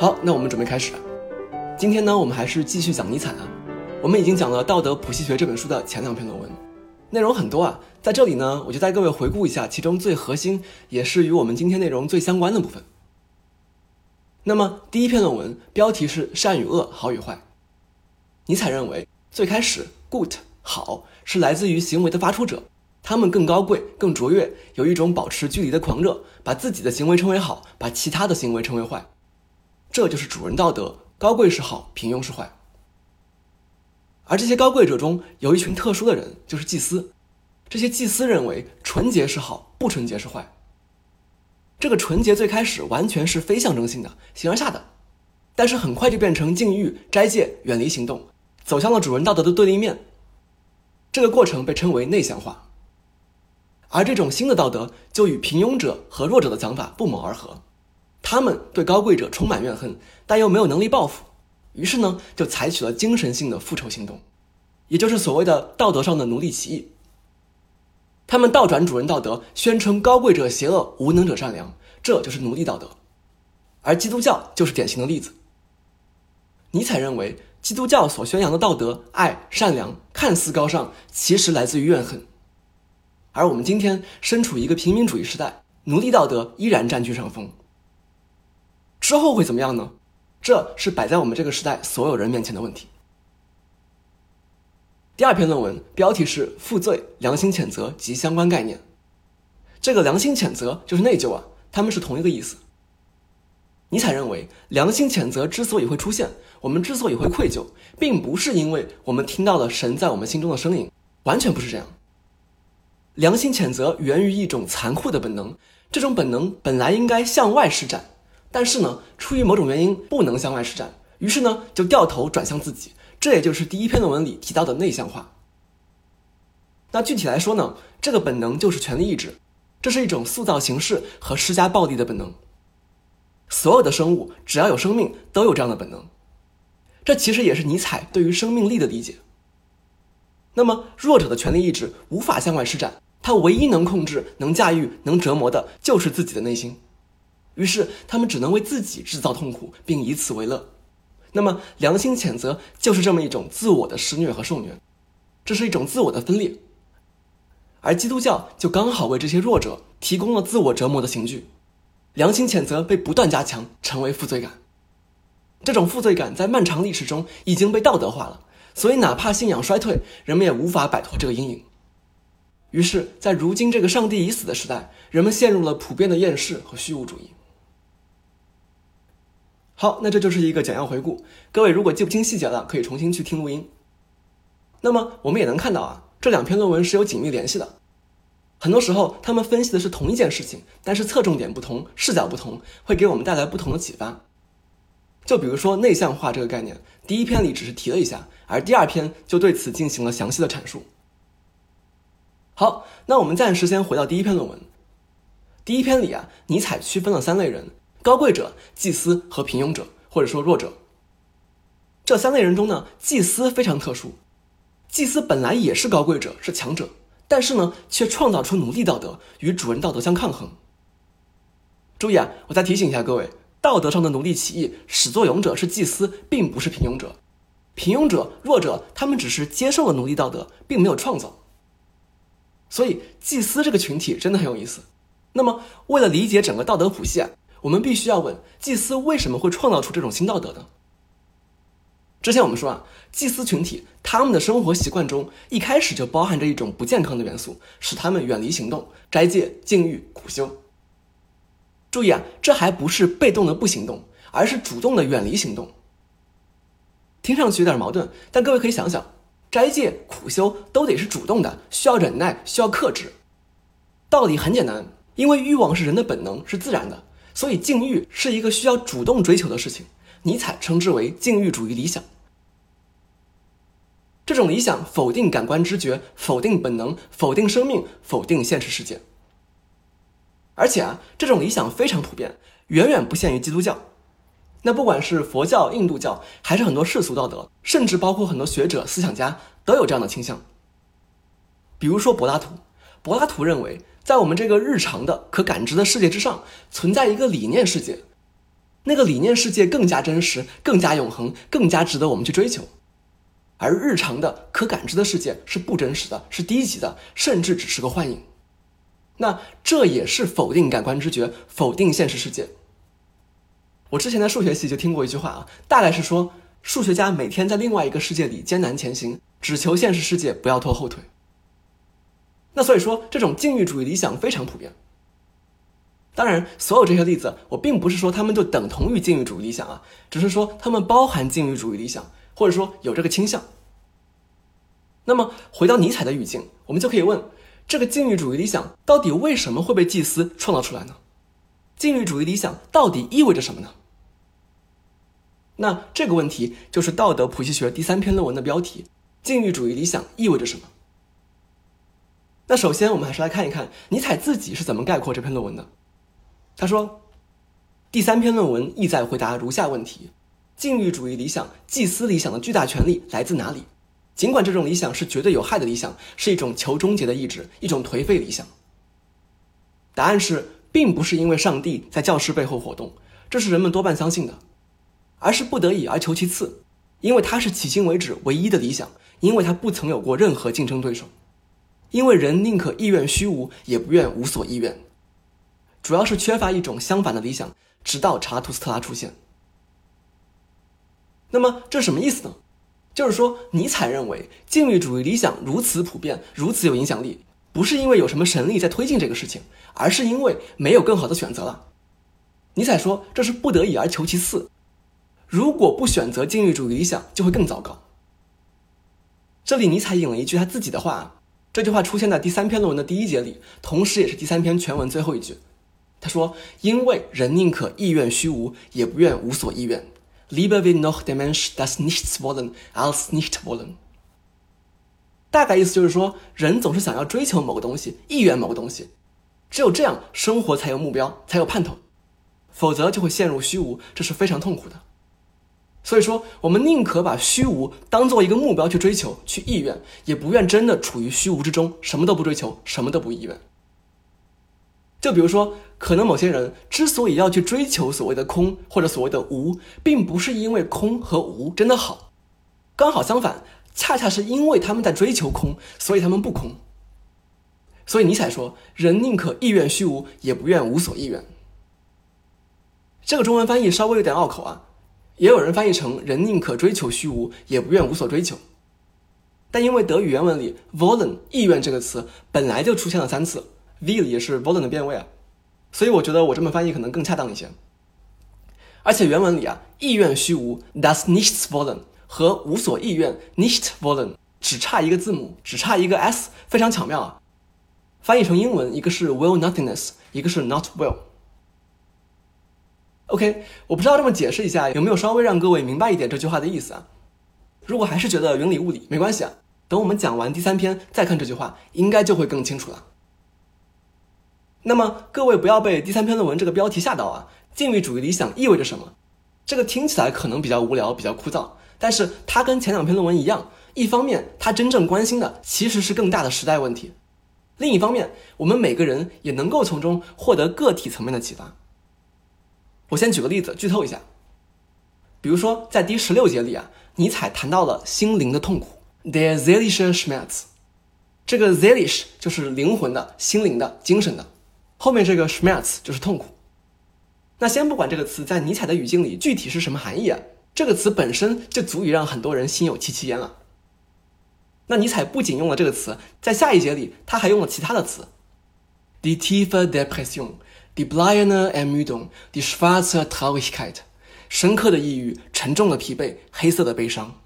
好，那我们准备开始。今天呢，我们还是继续讲尼采啊。我们已经讲了《道德谱系学》这本书的前两篇论文，内容很多啊。在这里呢，我就带各位回顾一下其中最核心，也是与我们今天内容最相关的部分。那么第一篇论文标题是“善与恶，好与坏”。尼采认为，最开始 “good” 好是来自于行为的发出者，他们更高贵、更卓越，有一种保持距离的狂热，把自己的行为称为好，把其他的行为称为坏。这就是主人道德，高贵是好，平庸是坏。而这些高贵者中有一群特殊的人，就是祭司。这些祭司认为纯洁是好，不纯洁是坏。这个纯洁最开始完全是非象征性的，形而下的，但是很快就变成禁欲、斋戒、远离行动，走向了主人道德的对立面。这个过程被称为内向化。而这种新的道德就与平庸者和弱者的讲法不谋而合。他们对高贵者充满怨恨，但又没有能力报复，于是呢，就采取了精神性的复仇行动，也就是所谓的道德上的奴隶起义。他们倒转主人道德，宣称高贵者邪恶，无能者善良，这就是奴隶道德。而基督教就是典型的例子。尼采认为，基督教所宣扬的道德、爱、善良看似高尚，其实来自于怨恨。而我们今天身处一个平民主义时代，奴隶道德依然占据上风。之后会怎么样呢？这是摆在我们这个时代所有人面前的问题。第二篇论文标题是“负罪、良心谴责及相关概念”。这个良心谴责就是内疚啊，他们是同一个意思。尼采认为，良心谴责之所以会出现，我们之所以会愧疚，并不是因为我们听到了神在我们心中的声音，完全不是这样。良心谴责源于一种残酷的本能，这种本能本来应该向外施展。但是呢，出于某种原因不能向外施展，于是呢就掉头转向自己，这也就是第一篇论文里提到的内向化。那具体来说呢，这个本能就是权力意志，这是一种塑造形式和施加暴力的本能。所有的生物只要有生命都有这样的本能，这其实也是尼采对于生命力的理解。那么弱者的权力意志无法向外施展，他唯一能控制、能驾驭、能折磨的就是自己的内心。于是，他们只能为自己制造痛苦，并以此为乐。那么，良心谴责就是这么一种自我的施虐和受虐，这是一种自我的分裂。而基督教就刚好为这些弱者提供了自我折磨的刑具。良心谴责被不断加强，成为负罪感。这种负罪感在漫长历史中已经被道德化了，所以哪怕信仰衰退，人们也无法摆脱这个阴影。于是，在如今这个上帝已死的时代，人们陷入了普遍的厌世和虚无主义。好，那这就是一个简要回顾。各位如果记不清细节了，可以重新去听录音。那么我们也能看到啊，这两篇论文是有紧密联系的。很多时候，他们分析的是同一件事情，但是侧重点不同，视角不同，会给我们带来不同的启发。就比如说内向化这个概念，第一篇里只是提了一下，而第二篇就对此进行了详细的阐述。好，那我们暂时先回到第一篇论文。第一篇里啊，尼采区分了三类人。高贵者、祭司和平庸者，或者说弱者，这三类人中呢，祭司非常特殊。祭司本来也是高贵者，是强者，但是呢，却创造出奴隶道德，与主人道德相抗衡。注意啊，我再提醒一下各位，道德上的奴隶起义始作俑者是祭司，并不是平庸者。平庸者、弱者，他们只是接受了奴隶道德，并没有创造。所以，祭司这个群体真的很有意思。那么，为了理解整个道德谱系啊。我们必须要问：祭司为什么会创造出这种新道德呢？之前我们说啊，祭司群体他们的生活习惯中一开始就包含着一种不健康的元素，使他们远离行动、斋戒、禁欲、苦修。注意啊，这还不是被动的不行动，而是主动的远离行动。听上去有点矛盾，但各位可以想想，斋戒、苦修都得是主动的，需要忍耐，需要克制。道理很简单，因为欲望是人的本能，是自然的。所以，禁欲是一个需要主动追求的事情。尼采称之为禁欲主义理想。这种理想否定感官知觉，否定本能，否定生命，否定现实世界。而且啊，这种理想非常普遍，远远不限于基督教。那不管是佛教、印度教，还是很多世俗道德，甚至包括很多学者、思想家，都有这样的倾向。比如说柏拉图，柏拉图认为。在我们这个日常的可感知的世界之上，存在一个理念世界，那个理念世界更加真实、更加永恒、更加值得我们去追求。而日常的可感知的世界是不真实的，是低级的，甚至只是个幻影。那这也是否定感官知觉，否定现实世界。我之前在数学系就听过一句话啊，大概是说，数学家每天在另外一个世界里艰难前行，只求现实世界不要拖后腿。那所以说，这种禁欲主义理想非常普遍。当然，所有这些例子，我并不是说他们就等同于禁欲主义理想啊，只是说他们包含禁欲主义理想。或者说有这个倾向。那么回到尼采的语境，我们就可以问：这个禁欲主义理想到底为什么会被祭司创造出来呢？禁欲主义理想到底意味着什么呢？那这个问题就是道德谱系学第三篇论文的标题：禁欲主义理想意味着什么？那首先我们还是来看一看尼采自己是怎么概括这篇论文的。他说：第三篇论文意在回答如下问题。禁欲主义理想、祭司理想的巨大权力来自哪里？尽管这种理想是绝对有害的理想，是一种求终结的意志，一种颓废理想。答案是，并不是因为上帝在教室背后活动，这是人们多半相信的，而是不得已而求其次，因为它是迄今为止唯一的理想，因为它不曾有过任何竞争对手，因为人宁可意愿虚无，也不愿无所意愿。主要是缺乏一种相反的理想，直到查图斯特拉出现。那么这什么意思呢？就是说，尼采认为禁欲主义理想如此普遍、如此有影响力，不是因为有什么神力在推进这个事情，而是因为没有更好的选择了。尼采说这是不得已而求其次，如果不选择禁欲主义理想，就会更糟糕。这里尼采引了一句他自己的话，这句话出现在第三篇论文的第一节里，同时也是第三篇全文最后一句。他说：“因为人宁可意愿虚无，也不愿无所意愿。” Lieber will noch der Mensch das nichts wollen als nicht wollen。大概意思就是说，人总是想要追求某个东西，意愿某个东西，只有这样，生活才有目标，才有盼头，否则就会陷入虚无，这是非常痛苦的。所以说，我们宁可把虚无当做一个目标去追求、去意愿，也不愿真的处于虚无之中，什么都不追求，什么都不意愿。就比如说，可能某些人之所以要去追求所谓的空或者所谓的无，并不是因为空和无真的好，刚好相反，恰恰是因为他们在追求空，所以他们不空。所以尼采说：“人宁可意愿虚无，也不愿无所意愿。”这个中文翻译稍微有点拗口啊，也有人翻译成“人宁可追求虚无，也不愿无所追求”。但因为德语原文里 “wollen” 意愿这个词本来就出现了三次。will 也是 wollen 的变位啊，所以我觉得我这么翻译可能更恰当一些。而且原文里啊，意愿虚无 das nichts wollen 和无所意愿 nicht wollen 只差一个字母，只差一个 s，非常巧妙啊。翻译成英文，一个是 will nothingness，一个是 not will。OK，我不知道这么解释一下有没有稍微让各位明白一点这句话的意思啊？如果还是觉得云里雾里，没关系啊，等我们讲完第三篇再看这句话，应该就会更清楚了。那么各位不要被第三篇论文这个标题吓到啊！禁欲主义理想意味着什么？这个听起来可能比较无聊、比较枯燥，但是它跟前两篇论文一样，一方面它真正关心的其实是更大的时代问题，另一方面我们每个人也能够从中获得个体层面的启发。我先举个例子，剧透一下，比如说在第十六节里啊，尼采谈到了心灵的痛苦，der seelische Schmerz，这个 z e l i s h 就是灵魂的、心灵的、精神的。后面这个 Schmerz 就是痛苦。那先不管这个词在尼采的语境里具体是什么含义啊，这个词本身就足以让很多人心有戚戚焉了。那尼采不仅用了这个词，在下一节里他还用了其他的词：die tiefe die bleierne Ermüdung，die schwarze Traurigkeit，深刻的抑郁、沉重的疲惫、黑色的悲伤。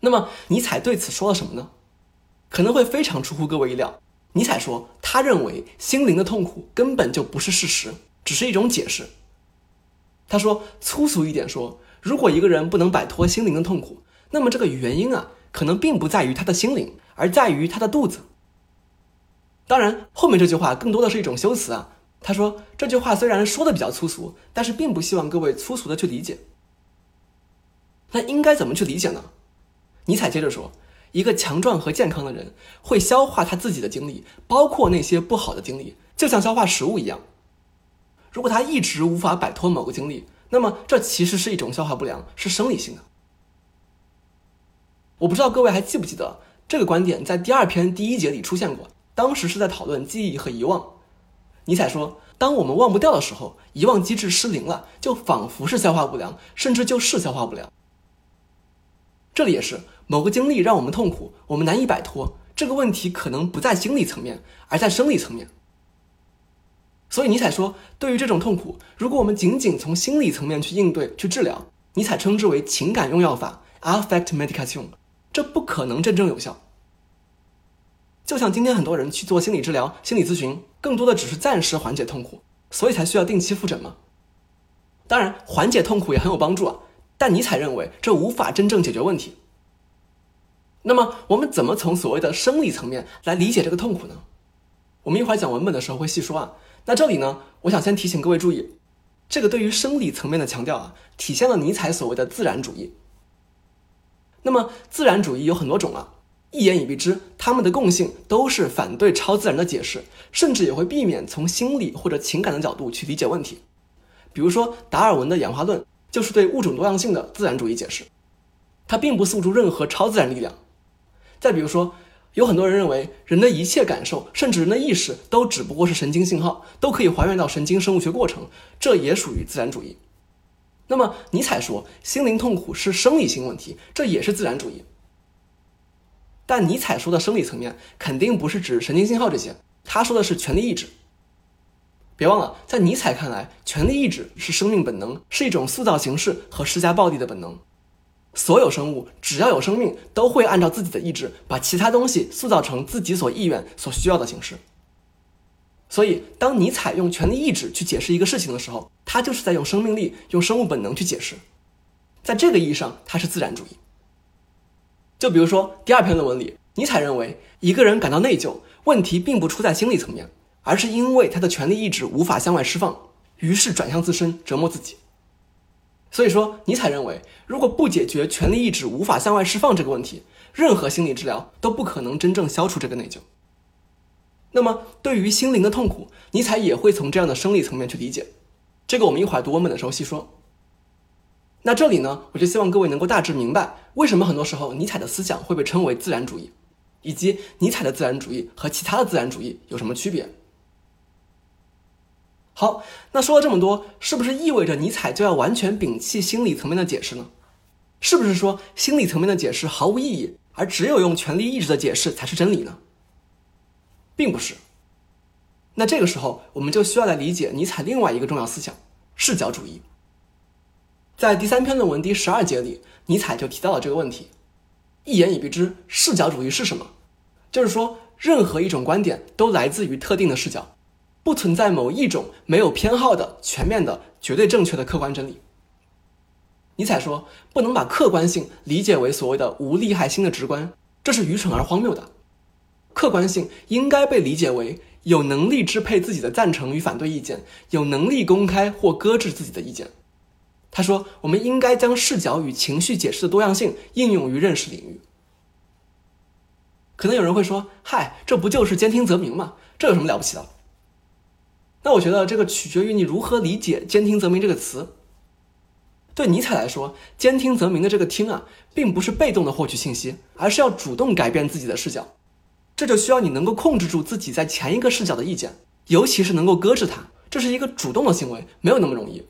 那么尼采对此说了什么呢？可能会非常出乎各位意料。尼采说，他认为心灵的痛苦根本就不是事实，只是一种解释。他说，粗俗一点说，如果一个人不能摆脱心灵的痛苦，那么这个原因啊，可能并不在于他的心灵，而在于他的肚子。当然，后面这句话更多的是一种修辞啊。他说，这句话虽然说的比较粗俗，但是并不希望各位粗俗的去理解。那应该怎么去理解呢？尼采接着说。一个强壮和健康的人会消化他自己的经历，包括那些不好的经历，就像消化食物一样。如果他一直无法摆脱某个经历，那么这其实是一种消化不良，是生理性的。我不知道各位还记不记得这个观点，在第二篇第一节里出现过，当时是在讨论记忆和遗忘。尼采说，当我们忘不掉的时候，遗忘机制失灵了，就仿佛是消化不良，甚至就是消化不良。这里也是某个经历让我们痛苦，我们难以摆脱。这个问题可能不在心理层面，而在生理层面。所以尼采说，对于这种痛苦，如果我们仅仅从心理层面去应对、去治疗，尼采称之为情感用药法 （affect medication），这不可能真正有效。就像今天很多人去做心理治疗、心理咨询，更多的只是暂时缓解痛苦，所以才需要定期复诊吗？当然，缓解痛苦也很有帮助啊，但尼采认为这无法真正解决问题。那么，我们怎么从所谓的生理层面来理解这个痛苦呢？我们一会儿讲文本的时候会细说啊。那这里呢，我想先提醒各位注意，这个对于生理层面的强调啊，体现了尼采所谓的自然主义。那么自然主义有很多种啊，一言以蔽之，他们的共性都是反对超自然的解释，甚至也会避免从心理或者情感的角度去理解问题。比如说达尔文的演化论就是对物种多样性的自然主义解释，它并不诉诸任何超自然力量。再比如说。有很多人认为，人的一切感受，甚至人的意识，都只不过是神经信号，都可以还原到神经生物学过程，这也属于自然主义。那么，尼采说心灵痛苦是生理性问题，这也是自然主义。但尼采说的生理层面，肯定不是指神经信号这些，他说的是权力意志。别忘了，在尼采看来，权力意志是生命本能，是一种塑造形式和施加暴力的本能。所有生物只要有生命，都会按照自己的意志把其他东西塑造成自己所意愿、所需要的形式。所以，当尼采用权力意志去解释一个事情的时候，他就是在用生命力、用生物本能去解释。在这个意义上，他是自然主义。就比如说第二篇论文里，尼采认为一个人感到内疚，问题并不出在心理层面，而是因为他的权力意志无法向外释放，于是转向自身，折磨自己。所以说，尼采认为，如果不解决权力意志无法向外释放这个问题，任何心理治疗都不可能真正消除这个内疚。那么，对于心灵的痛苦，尼采也会从这样的生理层面去理解。这个我们一会儿读文本的时候细说。那这里呢，我就希望各位能够大致明白，为什么很多时候尼采的思想会被称为自然主义，以及尼采的自然主义和其他的自然主义有什么区别。好，那说了这么多，是不是意味着尼采就要完全摒弃心理层面的解释呢？是不是说心理层面的解释毫无意义，而只有用权力意志的解释才是真理呢？并不是。那这个时候，我们就需要来理解尼采另外一个重要思想——视角主义。在第三篇论文第十二节里，尼采就提到了这个问题。一言以蔽之，视角主义是什么？就是说，任何一种观点都来自于特定的视角。不存在某一种没有偏好的全面的绝对正确的客观真理。尼采说，不能把客观性理解为所谓的无利害心的直观，这是愚蠢而荒谬的。客观性应该被理解为有能力支配自己的赞成与反对意见，有能力公开或搁置自己的意见。他说，我们应该将视角与情绪解释的多样性应用于认识领域。可能有人会说，嗨，这不就是兼听则明吗？这有什么了不起的？那我觉得这个取决于你如何理解“兼听则明”这个词。对尼采来说，“兼听则明”的这个“听”啊，并不是被动的获取信息，而是要主动改变自己的视角。这就需要你能够控制住自己在前一个视角的意见，尤其是能够搁置它。这是一个主动的行为，没有那么容易。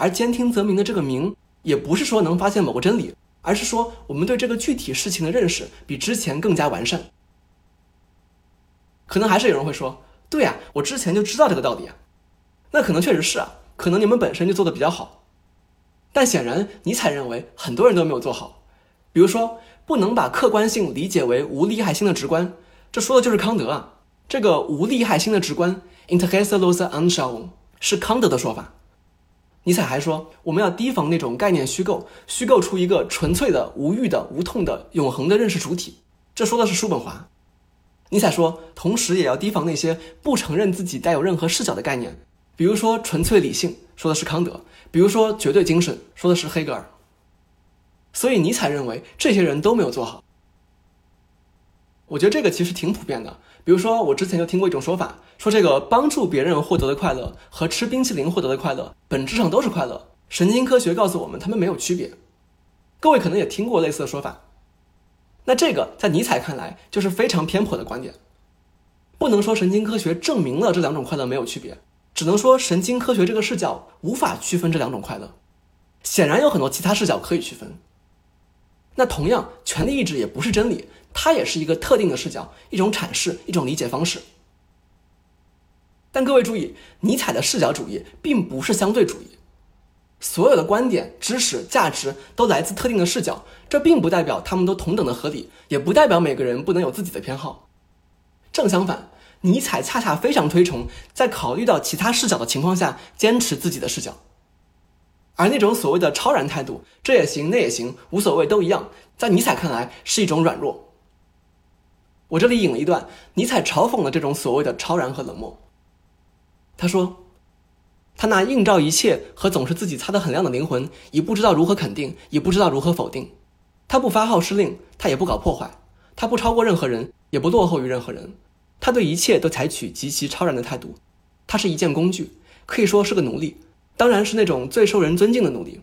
而“兼听则明”的这个“明”，也不是说能发现某个真理，而是说我们对这个具体事情的认识比之前更加完善。可能还是有人会说。对呀，我之前就知道这个道理啊，那可能确实是啊，可能你们本身就做的比较好，但显然尼采认为很多人都没有做好。比如说，不能把客观性理解为无利害心的直观，这说的就是康德啊。这个无利害心的直观 （Interesse los Anschauung） 是康德的说法。尼采还说，我们要提防那种概念虚构，虚构出一个纯粹的、无欲的、无痛的、永恒的认识主体，这说的是叔本华。尼采说，同时也要提防那些不承认自己带有任何视角的概念，比如说纯粹理性，说的是康德；比如说绝对精神，说的是黑格尔。所以尼采认为这些人都没有做好。我觉得这个其实挺普遍的。比如说，我之前就听过一种说法，说这个帮助别人获得的快乐和吃冰淇淋获得的快乐本质上都是快乐。神经科学告诉我们，他们没有区别。各位可能也听过类似的说法。那这个在尼采看来就是非常偏颇的观点。不能说神经科学证明了这两种快乐没有区别，只能说神经科学这个视角无法区分这两种快乐。显然有很多其他视角可以区分。那同样，权力意志也不是真理，它也是一个特定的视角，一种阐释，一种理解方式。但各位注意，尼采的视角主义并不是相对主义，所有的观点、知识、价值都来自特定的视角，这并不代表他们都同等的合理，也不代表每个人不能有自己的偏好。正相反，尼采恰恰非常推崇在考虑到其他视角的情况下坚持自己的视角，而那种所谓的超然态度，这也行那也行，无所谓都一样，在尼采看来是一种软弱。我这里引了一段尼采嘲讽了这种所谓的超然和冷漠。他说：“他那映照一切和总是自己擦得很亮的灵魂，已不知道如何肯定，也不知道如何否定。他不发号施令，他也不搞破坏，他不超过任何人。”也不落后于任何人，他对一切都采取极其超然的态度。他是一件工具，可以说是个奴隶，当然是那种最受人尊敬的奴隶，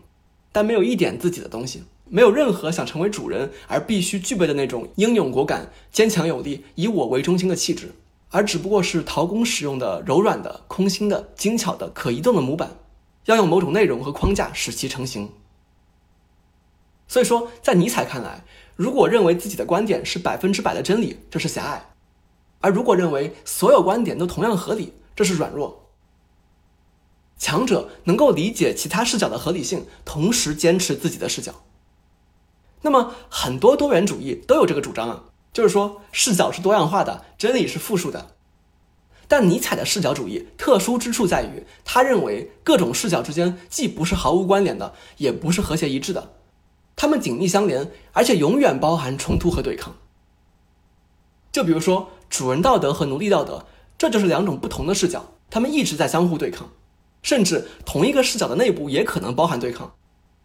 但没有一点自己的东西，没有任何想成为主人而必须具备的那种英勇果敢、坚强有力、以我为中心的气质，而只不过是陶工使用的柔软的、空心的、精巧的、可移动的模板，要用某种内容和框架使其成型。所以说，在尼采看来。如果认为自己的观点是百分之百的真理，这是狭隘；而如果认为所有观点都同样合理，这是软弱。强者能够理解其他视角的合理性，同时坚持自己的视角。那么，很多多元主义都有这个主张啊，就是说视角是多样化的，真理是复数的。但尼采的视角主义特殊之处在于，他认为各种视角之间既不是毫无关联的，也不是和谐一致的。它们紧密相连，而且永远包含冲突和对抗。就比如说，主人道德和奴隶道德，这就是两种不同的视角，他们一直在相互对抗，甚至同一个视角的内部也可能包含对抗。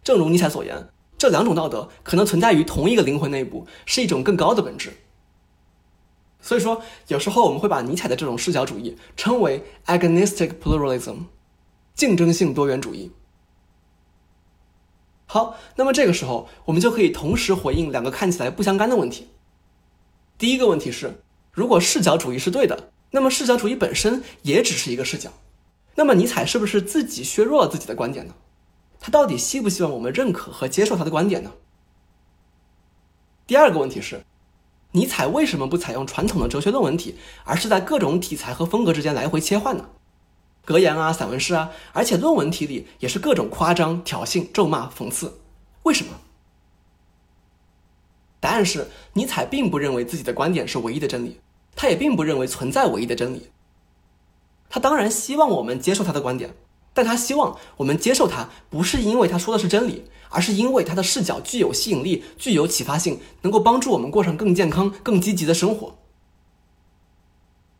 正如尼采所言，这两种道德可能存在于同一个灵魂内部，是一种更高的本质。所以说，有时候我们会把尼采的这种视角主义称为 agonistic pluralism，竞争性多元主义。好，那么这个时候我们就可以同时回应两个看起来不相干的问题。第一个问题是，如果视角主义是对的，那么视角主义本身也只是一个视角。那么尼采是不是自己削弱了自己的观点呢？他到底希不希望我们认可和接受他的观点呢？第二个问题是，尼采为什么不采用传统的哲学论文体，而是在各种题材和风格之间来回切换呢？格言啊，散文诗啊，而且论文体里也是各种夸张、挑衅、咒骂、讽刺，为什么？答案是，尼采并不认为自己的观点是唯一的真理，他也并不认为存在唯一的真理。他当然希望我们接受他的观点，但他希望我们接受他，不是因为他说的是真理，而是因为他的视角具有吸引力、具有启发性，能够帮助我们过上更健康、更积极的生活。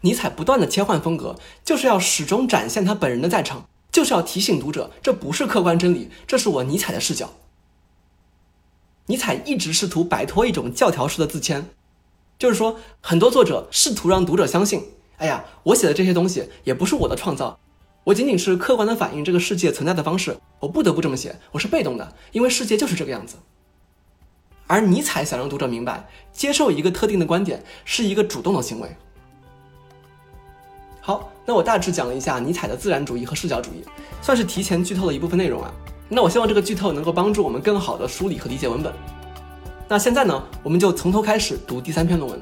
尼采不断的切换风格，就是要始终展现他本人的在场，就是要提醒读者，这不是客观真理，这是我尼采的视角。尼采一直试图摆脱一种教条式的自谦，就是说，很多作者试图让读者相信，哎呀，我写的这些东西也不是我的创造，我仅仅是客观的反映这个世界存在的方式，我不得不这么写，我是被动的，因为世界就是这个样子。而尼采想让读者明白，接受一个特定的观点是一个主动的行为。好，那我大致讲了一下尼采的自然主义和视角主义，算是提前剧透了一部分内容啊。那我希望这个剧透能够帮助我们更好的梳理和理解文本。那现在呢，我们就从头开始读第三篇论文。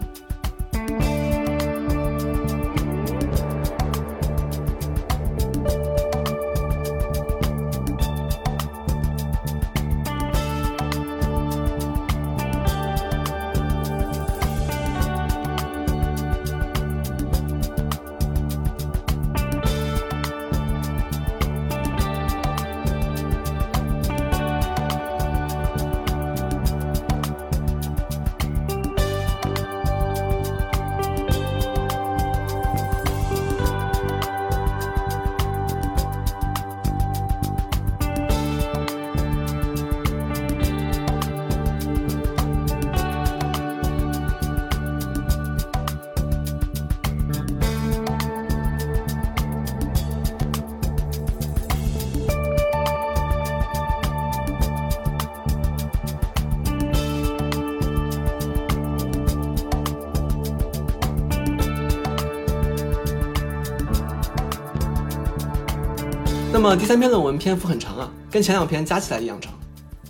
么第三篇论文篇幅很长啊，跟前两篇加起来一样长，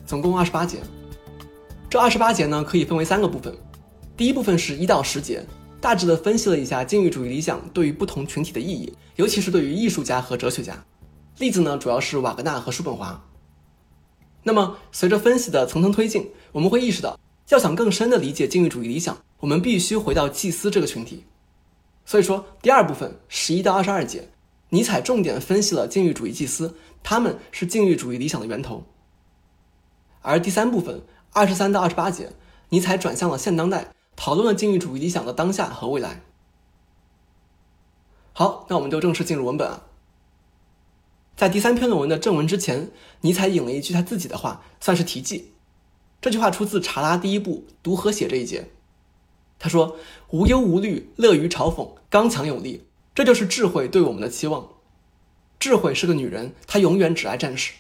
总共二十八节。这二十八节呢，可以分为三个部分。第一部分是一到十节，大致的分析了一下禁欲主义理想对于不同群体的意义，尤其是对于艺术家和哲学家。例子呢，主要是瓦格纳和叔本华。那么，随着分析的层层推进，我们会意识到，要想更深的理解禁欲主义理想，我们必须回到祭司这个群体。所以说，第二部分十一到二十二节，尼采重点分析了禁欲主义祭司，他们是禁欲主义理想的源头。而第三部分二十三到二十八节，尼采转向了现当代。讨论了禁欲主义理想的当下和未来。好，那我们就正式进入文本啊。在第三篇论文的正文之前，尼采引了一句他自己的话，算是题记。这句话出自《查拉》第一部“读和写”这一节。他说：“无忧无虑，乐于嘲讽，刚强有力，这就是智慧对我们的期望。智慧是个女人，她永远只爱战士。”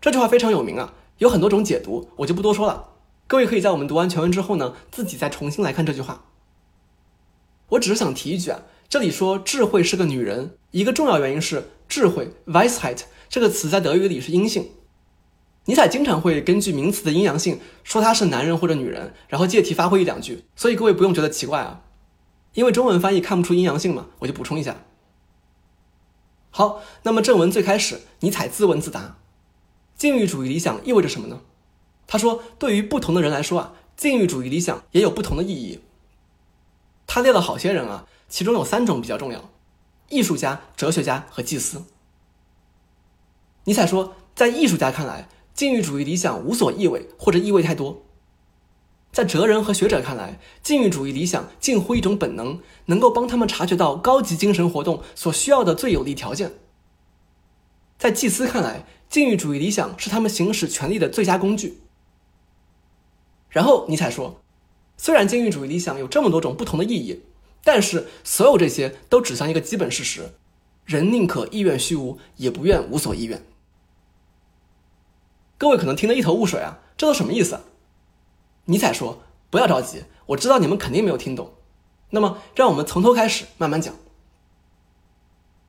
这句话非常有名啊，有很多种解读，我就不多说了。各位可以在我们读完全文之后呢，自己再重新来看这句话。我只是想提一句啊，这里说智慧是个女人，一个重要原因是智慧 （Weisheit） 这个词在德语里是阴性。尼采经常会根据名词的阴阳性说它是男人或者女人，然后借题发挥一两句，所以各位不用觉得奇怪啊，因为中文翻译看不出阴阳性嘛，我就补充一下。好，那么正文最开始，尼采自问自答：禁欲主义理想意味着什么呢？他说：“对于不同的人来说啊，禁欲主义理想也有不同的意义。”他列了好些人啊，其中有三种比较重要：艺术家、哲学家和祭司。尼采说，在艺术家看来，禁欲主义理想无所意味或者意味太多；在哲人和学者看来，禁欲主义理想近乎一种本能，能够帮他们察觉到高级精神活动所需要的最有利条件；在祭司看来，禁欲主义理想是他们行使权力的最佳工具。然后尼采说，虽然禁欲主义理想有这么多种不同的意义，但是所有这些都指向一个基本事实：人宁可意愿虚无，也不愿无所意愿。各位可能听得一头雾水啊，这都什么意思？尼采说，不要着急，我知道你们肯定没有听懂。那么，让我们从头开始慢慢讲。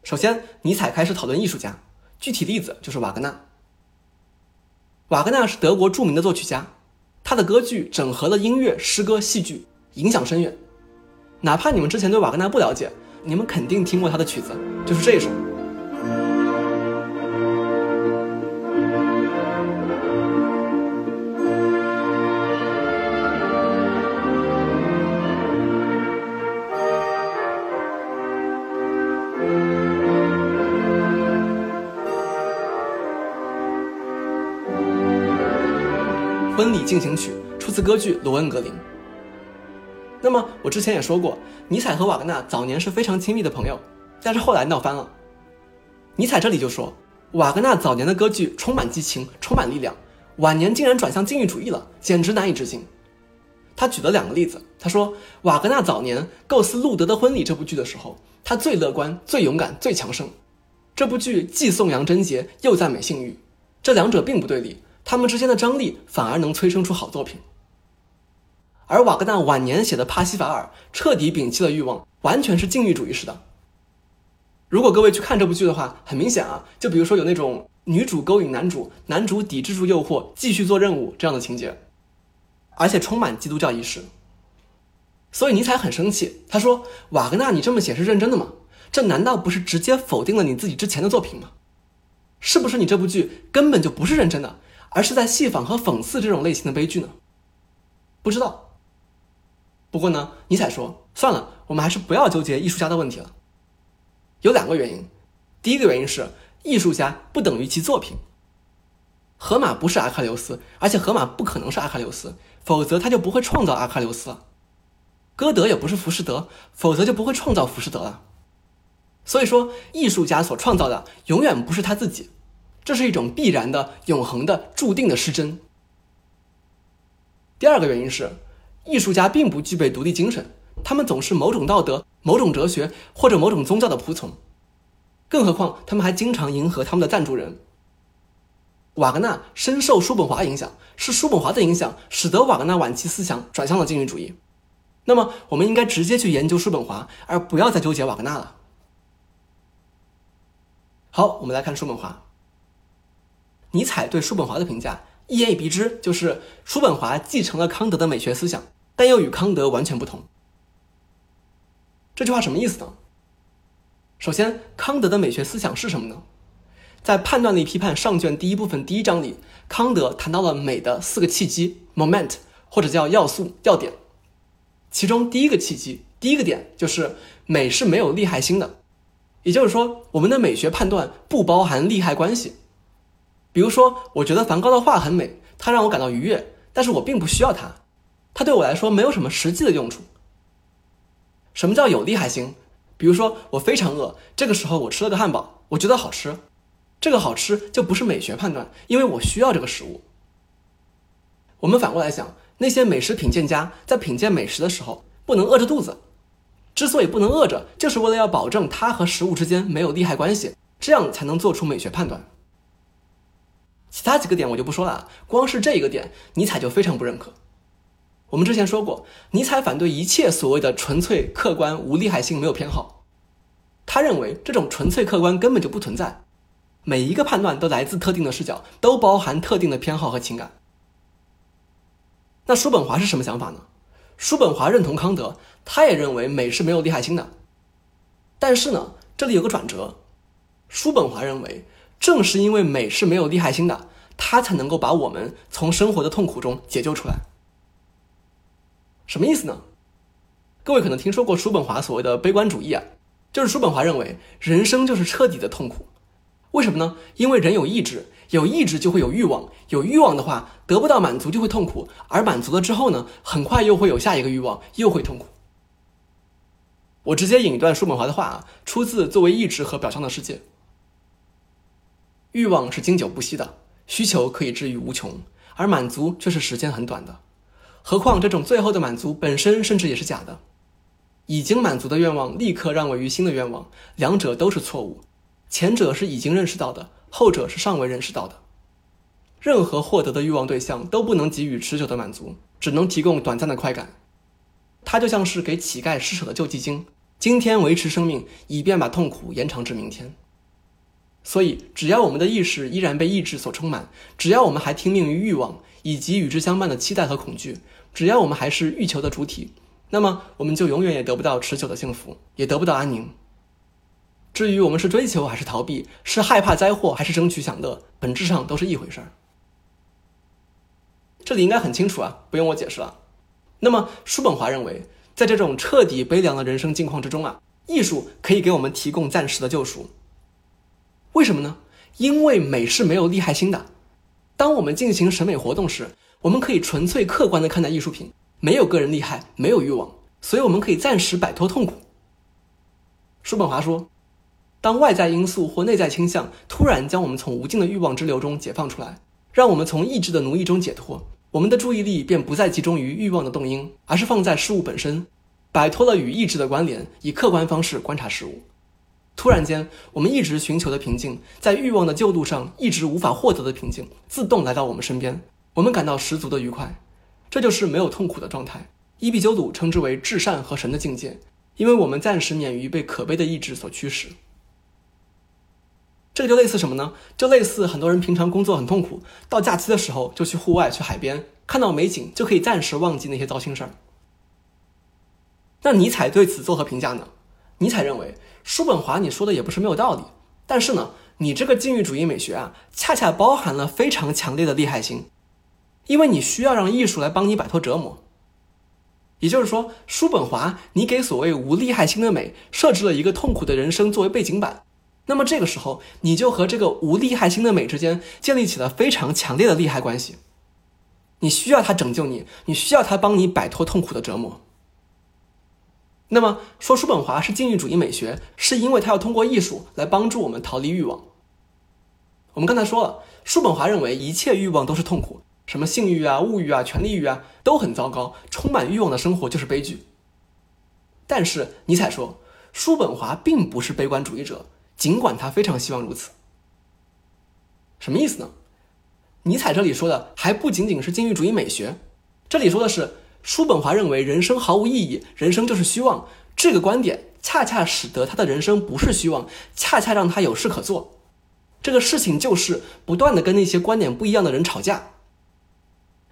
首先，尼采开始讨论艺术家，具体例子就是瓦格纳。瓦格纳是德国著名的作曲家。他的歌剧整合了音乐、诗歌、戏剧，影响深远。哪怕你们之前对瓦格纳不了解，你们肯定听过他的曲子，就是这首。进行曲出自歌剧《罗恩格林》。那么我之前也说过，尼采和瓦格纳早年是非常亲密的朋友，但是后来闹翻了。尼采这里就说，瓦格纳早年的歌剧充满激情，充满力量，晚年竟然转向禁欲主义了，简直难以置信。他举了两个例子，他说，瓦格纳早年构思《路德的婚礼》这部剧的时候，他最乐观、最勇敢、最强盛。这部剧既颂扬贞洁，又赞美性欲，这两者并不对立。他们之间的张力反而能催生出好作品，而瓦格纳晚年写的《帕西法尔》彻底摒弃了欲望，完全是禁欲主义式的。如果各位去看这部剧的话，很明显啊，就比如说有那种女主勾引男主，男主抵制住诱惑，继续做任务这样的情节，而且充满基督教仪式。所以尼采很生气，他说：“瓦格纳，你这么写是认真的吗？这难道不是直接否定了你自己之前的作品吗？是不是你这部剧根本就不是认真的？”而是在戏仿和讽刺这种类型的悲剧呢？不知道。不过呢，尼采说，算了，我们还是不要纠结艺术家的问题了。有两个原因，第一个原因是艺术家不等于其作品。荷马不是阿喀琉斯，而且荷马不可能是阿喀琉斯，否则他就不会创造阿喀琉斯了。歌德也不是浮士德，否则就不会创造浮士德了。所以说，艺术家所创造的永远不是他自己。这是一种必然的、永恒的、注定的失真。第二个原因是，艺术家并不具备独立精神，他们总是某种道德、某种哲学或者某种宗教的仆从。更何况，他们还经常迎合他们的赞助人。瓦格纳深受叔本华影响，是叔本华的影响使得瓦格纳晚期思想转向了禁欲主义。那么，我们应该直接去研究叔本华，而不要再纠结瓦格纳了。好，我们来看叔本华。尼采对叔本华的评价一言以蔽之，就是叔本华继承了康德的美学思想，但又与康德完全不同。这句话什么意思呢？首先，康德的美学思想是什么呢？在《判断力批判》上卷第一部分第一章里，康德谈到了美的四个契机 （moment） 或者叫要素、要点。其中第一个契机、第一个点就是美是没有利害心的，也就是说，我们的美学判断不包含利害关系。比如说，我觉得梵高的画很美，它让我感到愉悦，但是我并不需要它，它对我来说没有什么实际的用处。什么叫有利害心？比如说，我非常饿，这个时候我吃了个汉堡，我觉得好吃，这个好吃就不是美学判断，因为我需要这个食物。我们反过来想，那些美食品鉴家在品鉴美食的时候不能饿着肚子，之所以不能饿着，就是为了要保证它和食物之间没有利害关系，这样才能做出美学判断。其他几个点我就不说了，光是这一个点，尼采就非常不认可。我们之前说过，尼采反对一切所谓的纯粹客观、无利害性、没有偏好。他认为这种纯粹客观根本就不存在，每一个判断都来自特定的视角，都包含特定的偏好和情感。那叔本华是什么想法呢？叔本华认同康德，他也认为美是没有利害心的。但是呢，这里有个转折，叔本华认为，正是因为美是没有利害心的，它才能够把我们从生活的痛苦中解救出来。什么意思呢？各位可能听说过叔本华所谓的悲观主义啊，就是叔本华认为人生就是彻底的痛苦。为什么呢？因为人有意志，有意志就会有欲望，有欲望的话得不到满足就会痛苦，而满足了之后呢，很快又会有下一个欲望，又会痛苦。我直接引一段叔本华的话啊，出自《作为意志和表象的世界》：欲望是经久不息的，需求可以治愈无穷，而满足却是时间很短的。何况这种最后的满足本身甚至也是假的，已经满足的愿望立刻让位于新的愿望，两者都是错误。前者是已经认识到的，后者是尚未认识到的。任何获得的欲望对象都不能给予持久的满足，只能提供短暂的快感。它就像是给乞丐施舍的救济金，今天维持生命，以便把痛苦延长至明天。所以，只要我们的意识依然被意志所充满，只要我们还听命于欲望以及与之相伴的期待和恐惧，只要我们还是欲求的主体，那么我们就永远也得不到持久的幸福，也得不到安宁。至于我们是追求还是逃避，是害怕灾祸还是争取享乐，本质上都是一回事儿。这里应该很清楚啊，不用我解释了。那么，叔本华认为，在这种彻底悲凉的人生境况之中啊，艺术可以给我们提供暂时的救赎。为什么呢？因为美是没有利害心的。当我们进行审美活动时，我们可以纯粹客观的看待艺术品，没有个人利害，没有欲望，所以我们可以暂时摆脱痛苦。叔本华说，当外在因素或内在倾向突然将我们从无尽的欲望之流中解放出来，让我们从意志的奴役中解脱，我们的注意力便不再集中于欲望的动因，而是放在事物本身，摆脱了与意志的关联，以客观方式观察事物。突然间，我们一直寻求的平静，在欲望的旧路上一直无法获得的平静，自动来到我们身边，我们感到十足的愉快。这就是没有痛苦的状态。伊壁鸠鲁称之为至善和神的境界，因为我们暂时免于被可悲的意志所驱使。这就类似什么呢？就类似很多人平常工作很痛苦，到假期的时候就去户外去海边，看到美景就可以暂时忘记那些糟心事儿。那尼采对此作何评价呢？尼采认为。叔本华，你说的也不是没有道理，但是呢，你这个禁欲主义美学啊，恰恰包含了非常强烈的利害心，因为你需要让艺术来帮你摆脱折磨。也就是说，叔本华，你给所谓无利害心的美设置了一个痛苦的人生作为背景板，那么这个时候，你就和这个无利害心的美之间建立起了非常强烈的利害关系，你需要它拯救你，你需要它帮你摆脱痛苦的折磨。那么说叔本华是禁欲主义美学，是因为他要通过艺术来帮助我们逃离欲望。我们刚才说了，叔本华认为一切欲望都是痛苦，什么性欲啊、物欲啊、权力欲啊都很糟糕，充满欲望的生活就是悲剧。但是尼采说，叔本华并不是悲观主义者，尽管他非常希望如此。什么意思呢？尼采这里说的还不仅仅是禁欲主义美学，这里说的是。叔本华认为人生毫无意义，人生就是虚妄。这个观点恰恰使得他的人生不是虚妄，恰恰让他有事可做。这个事情就是不断的跟那些观点不一样的人吵架。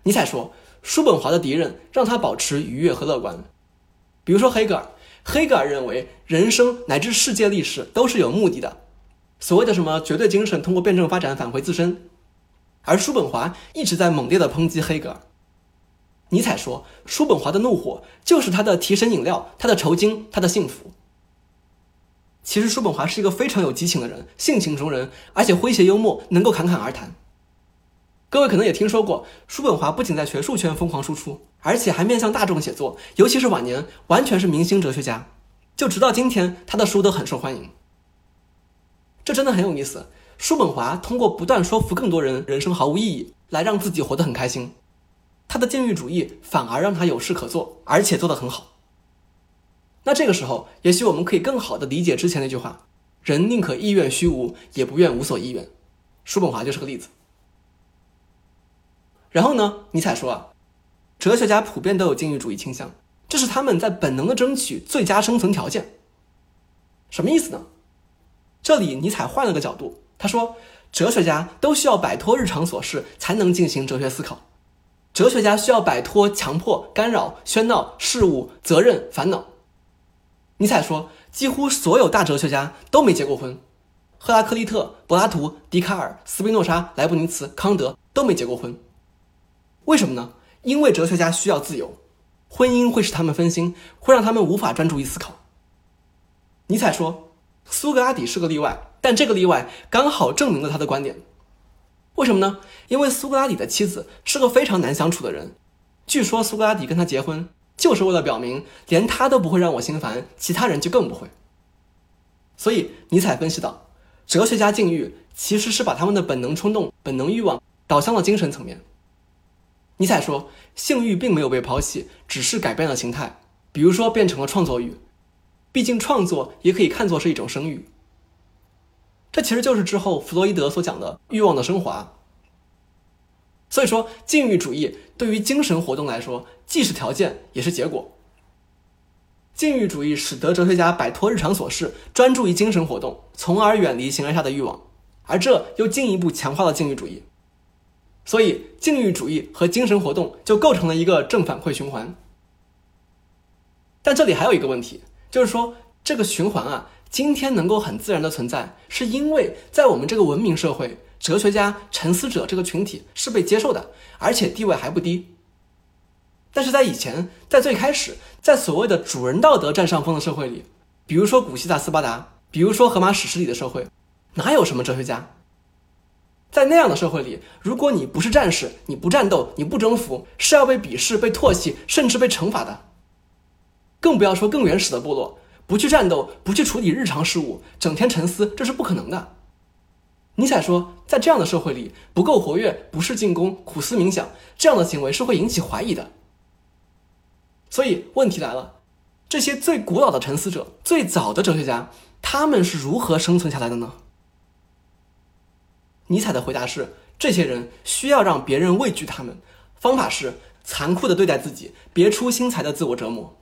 尼采说，叔本华的敌人让他保持愉悦和乐观。比如说黑格尔，黑格尔认为人生乃至世界历史都是有目的的，所谓的什么绝对精神通过辩证发展返回自身。而叔本华一直在猛烈的抨击黑格尔。尼采说，叔本华的怒火就是他的提神饮料，他的酬金，他的幸福。其实叔本华是一个非常有激情的人，性情中人，而且诙谐幽默，能够侃侃而谈。各位可能也听说过，叔本华不仅在学术圈疯狂输出，而且还面向大众写作，尤其是晚年，完全是明星哲学家。就直到今天，他的书都很受欢迎。这真的很有意思。叔本华通过不断说服更多人人生毫无意义，来让自己活得很开心。他的禁欲主义反而让他有事可做，而且做得很好。那这个时候，也许我们可以更好的理解之前那句话：“人宁可意愿虚无，也不愿无所依愿。”叔本华就是个例子。然后呢，尼采说啊，哲学家普遍都有禁欲主义倾向，这是他们在本能的争取最佳生存条件。什么意思呢？这里尼采换了个角度，他说，哲学家都需要摆脱日常琐事，才能进行哲学思考。哲学家需要摆脱强迫、干扰、喧闹、事物、责任、烦恼。尼采说，几乎所有大哲学家都没结过婚，赫拉克利特、柏拉图、笛卡尔、斯宾诺莎、莱布尼茨、康德都没结过婚。为什么呢？因为哲学家需要自由，婚姻会使他们分心，会让他们无法专注于思考。尼采说，苏格拉底是个例外，但这个例外刚好证明了他的观点。为什么呢？因为苏格拉底的妻子是个非常难相处的人。据说苏格拉底跟他结婚，就是为了表明，连他都不会让我心烦，其他人就更不会。所以尼采分析到，哲学家禁欲其实是把他们的本能冲动、本能欲望导向了精神层面。尼采说，性欲并没有被抛弃，只是改变了形态，比如说变成了创作欲。毕竟创作也可以看作是一种生育。这其实就是之后弗洛伊德所讲的欲望的升华。所以说，禁欲主义对于精神活动来说，既是条件，也是结果。禁欲主义使得哲学家摆脱日常琐事，专注于精神活动，从而远离形而下的欲望，而这又进一步强化了禁欲主义。所以，禁欲主义和精神活动就构成了一个正反馈循环。但这里还有一个问题，就是说这个循环啊。今天能够很自然的存在，是因为在我们这个文明社会，哲学家、沉思者这个群体是被接受的，而且地位还不低。但是在以前，在最开始，在所谓的主人道德占上风的社会里，比如说古希腊斯巴达，比如说荷马史诗里的社会，哪有什么哲学家？在那样的社会里，如果你不是战士，你不战斗，你不征服，是要被鄙视、被唾弃，甚至被惩罚的。更不要说更原始的部落。不去战斗，不去处理日常事务，整天沉思，这是不可能的。尼采说，在这样的社会里，不够活跃，不是进攻，苦思冥想，这样的行为是会引起怀疑的。所以问题来了，这些最古老的沉思者，最早的哲学家，他们是如何生存下来的呢？尼采的回答是：这些人需要让别人畏惧他们，方法是残酷的对待自己，别出心裁的自我折磨。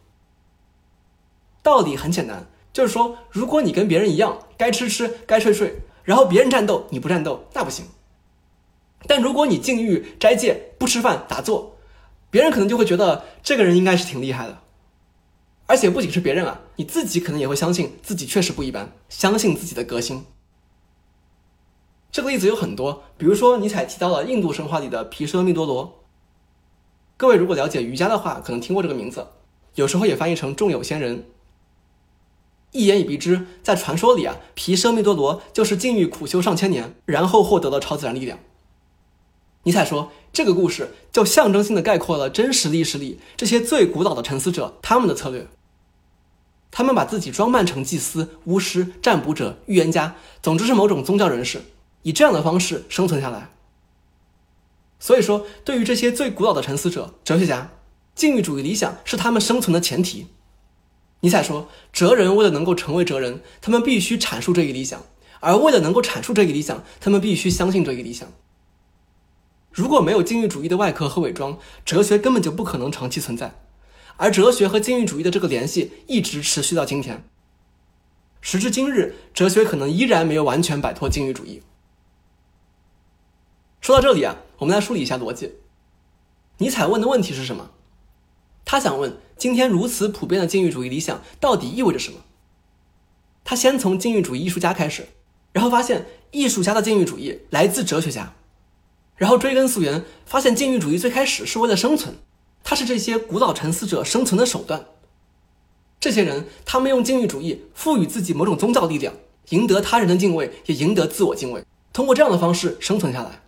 道理很简单，就是说，如果你跟别人一样，该吃吃，该睡睡，然后别人战斗你不战斗，那不行。但如果你禁欲、斋戒、不吃饭、打坐，别人可能就会觉得这个人应该是挺厉害的。而且不仅是别人啊，你自己可能也会相信自己确实不一般，相信自己的革新。这个例子有很多，比如说尼采提到了印度神话里的毗舍密多罗。各位如果了解瑜伽的话，可能听过这个名字，有时候也翻译成众有仙人。一言以蔽之，在传说里啊，毗舍密多罗就是禁欲苦修上千年，然后获得了超自然力量。尼采说，这个故事就象征性的概括了真实历史里这些最古老的沉思者他们的策略。他们把自己装扮成祭司、巫师、占卜者、预言家，总之是某种宗教人士，以这样的方式生存下来。所以说，对于这些最古老的沉思者、哲学家，禁欲主义理想是他们生存的前提。尼采说，哲人为了能够成为哲人，他们必须阐述这一理想；而为了能够阐述这一理想，他们必须相信这一理想。如果没有禁欲主义的外壳和伪装，哲学根本就不可能长期存在。而哲学和禁欲主义的这个联系一直持续到今天。时至今日，哲学可能依然没有完全摆脱禁欲主义，说到这里啊，我们来梳理一下逻辑。尼采问的问题是什么？他想问今天如此普遍的禁欲主义理想到底意味着什么？他先从禁欲主义艺术家开始，然后发现艺术家的禁欲主义来自哲学家，然后追根溯源，发现禁欲主义最开始是为了生存，它是这些古老沉思者生存的手段。这些人，他们用禁欲主义赋予自己某种宗教力量，赢得他人的敬畏，也赢得自我敬畏，通过这样的方式生存下来。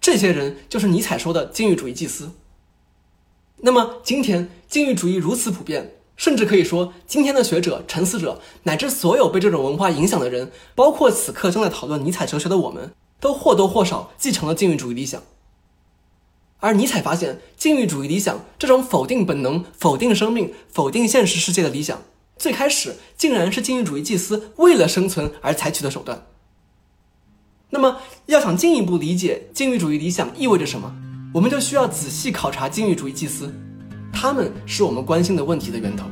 这些人就是尼采说的禁欲主义祭司。那么，今天禁欲主义如此普遍，甚至可以说，今天的学者、沉思者，乃至所有被这种文化影响的人，包括此刻正在讨论尼采哲学的我们，都或多或少继承了禁欲主义理想。而尼采发现，禁欲主义理想这种否定本能、否定生命、否定现实世界的理想，最开始竟然是禁欲主义祭司为了生存而采取的手段。那么，要想进一步理解禁欲主义理想意味着什么，我们就需要仔细考察禁欲主义祭司，他们是我们关心的问题的源头。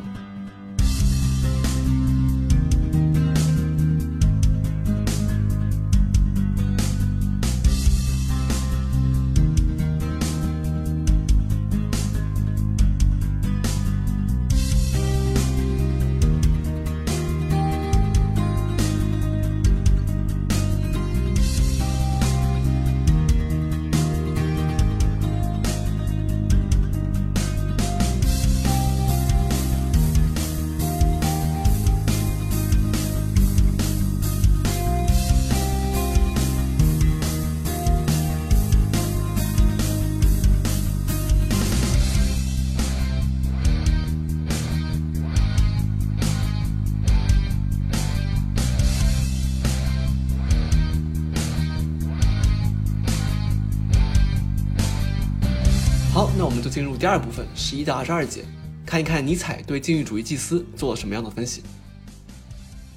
进入第二部分，十一到二十二节，看一看尼采对禁欲主义祭司做了什么样的分析。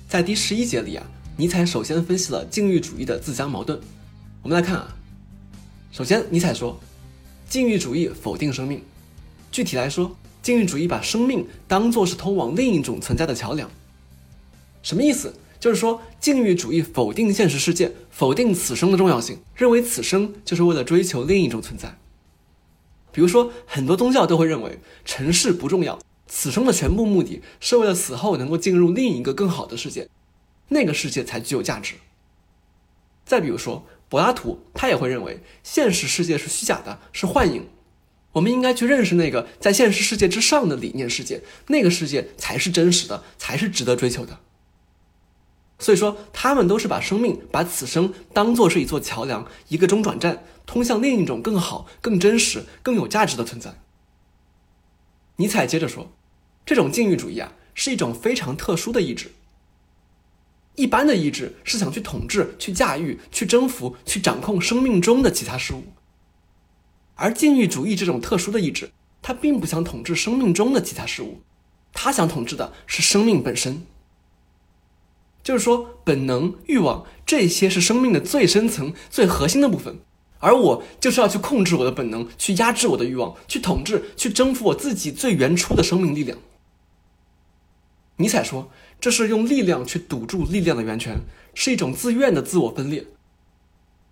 在第十一节里啊，尼采首先分析了禁欲主义的自相矛盾。我们来看啊，首先尼采说，禁欲主义否定生命，具体来说，禁欲主义把生命当作是通往另一种存在的桥梁。什么意思？就是说，禁欲主义否定现实世界，否定此生的重要性，认为此生就是为了追求另一种存在。比如说，很多宗教都会认为尘世不重要，此生的全部目的是为了死后能够进入另一个更好的世界，那个世界才具有价值。再比如说，柏拉图他也会认为现实世界是虚假的，是幻影，我们应该去认识那个在现实世界之上的理念世界，那个世界才是真实的，才是值得追求的。所以说，他们都是把生命、把此生当做是一座桥梁，一个中转站，通向另一种更好、更真实、更有价值的存在。尼采接着说，这种禁欲主义啊，是一种非常特殊的意志。一般的意志是想去统治、去驾驭、去征服、去掌控生命中的其他事物，而禁欲主义这种特殊的意志，它并不想统治生命中的其他事物，它想统治的是生命本身。就是说，本能、欲望这些是生命的最深层、最核心的部分，而我就是要去控制我的本能，去压制我的欲望，去统治、去征服我自己最原初的生命力量。尼采说，这是用力量去堵住力量的源泉，是一种自愿的自我分裂，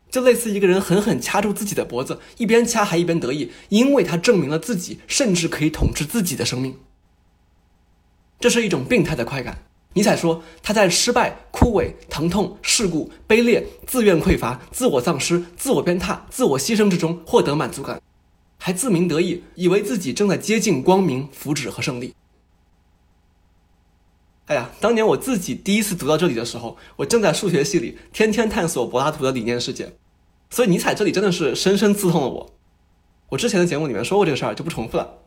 就类似一个人狠狠掐住自己的脖子，一边掐还一边得意，因为他证明了自己甚至可以统治自己的生命。这是一种病态的快感。尼采说，他在失败、枯萎、疼痛、事故、卑劣、自愿匮乏、自我丧失、自我鞭挞、自我牺牲之中获得满足感，还自鸣得意，以为自己正在接近光明、福祉和胜利。哎呀，当年我自己第一次读到这里的时候，我正在数学系里天天探索柏拉图的理念世界，所以尼采这里真的是深深刺痛了我。我之前的节目里面说过这个事儿，就不重复了。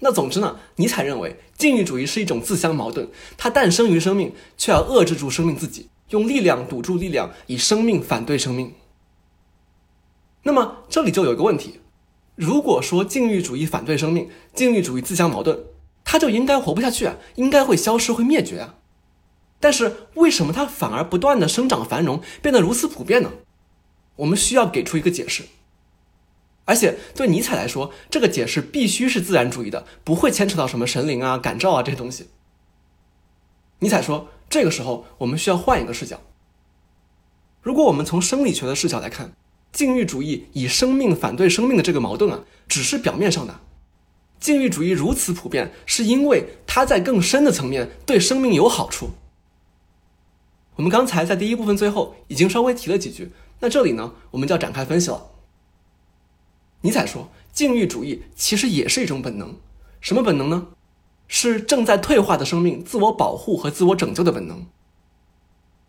那总之呢，尼采认为禁欲主义是一种自相矛盾，它诞生于生命，却要遏制住生命自己，用力量堵住力量，以生命反对生命。那么这里就有一个问题：如果说禁欲主义反对生命，禁欲主义自相矛盾，它就应该活不下去啊，应该会消失、会灭绝啊。但是为什么它反而不断的生长繁荣，变得如此普遍呢？我们需要给出一个解释。而且对尼采来说，这个解释必须是自然主义的，不会牵扯到什么神灵啊、感召啊这些东西。尼采说，这个时候我们需要换一个视角。如果我们从生理学的视角来看，禁欲主义以生命反对生命的这个矛盾啊，只是表面上的。禁欲主义如此普遍，是因为它在更深的层面对生命有好处。我们刚才在第一部分最后已经稍微提了几句，那这里呢，我们就要展开分析了。尼采说，禁欲主义其实也是一种本能，什么本能呢？是正在退化的生命自我保护和自我拯救的本能。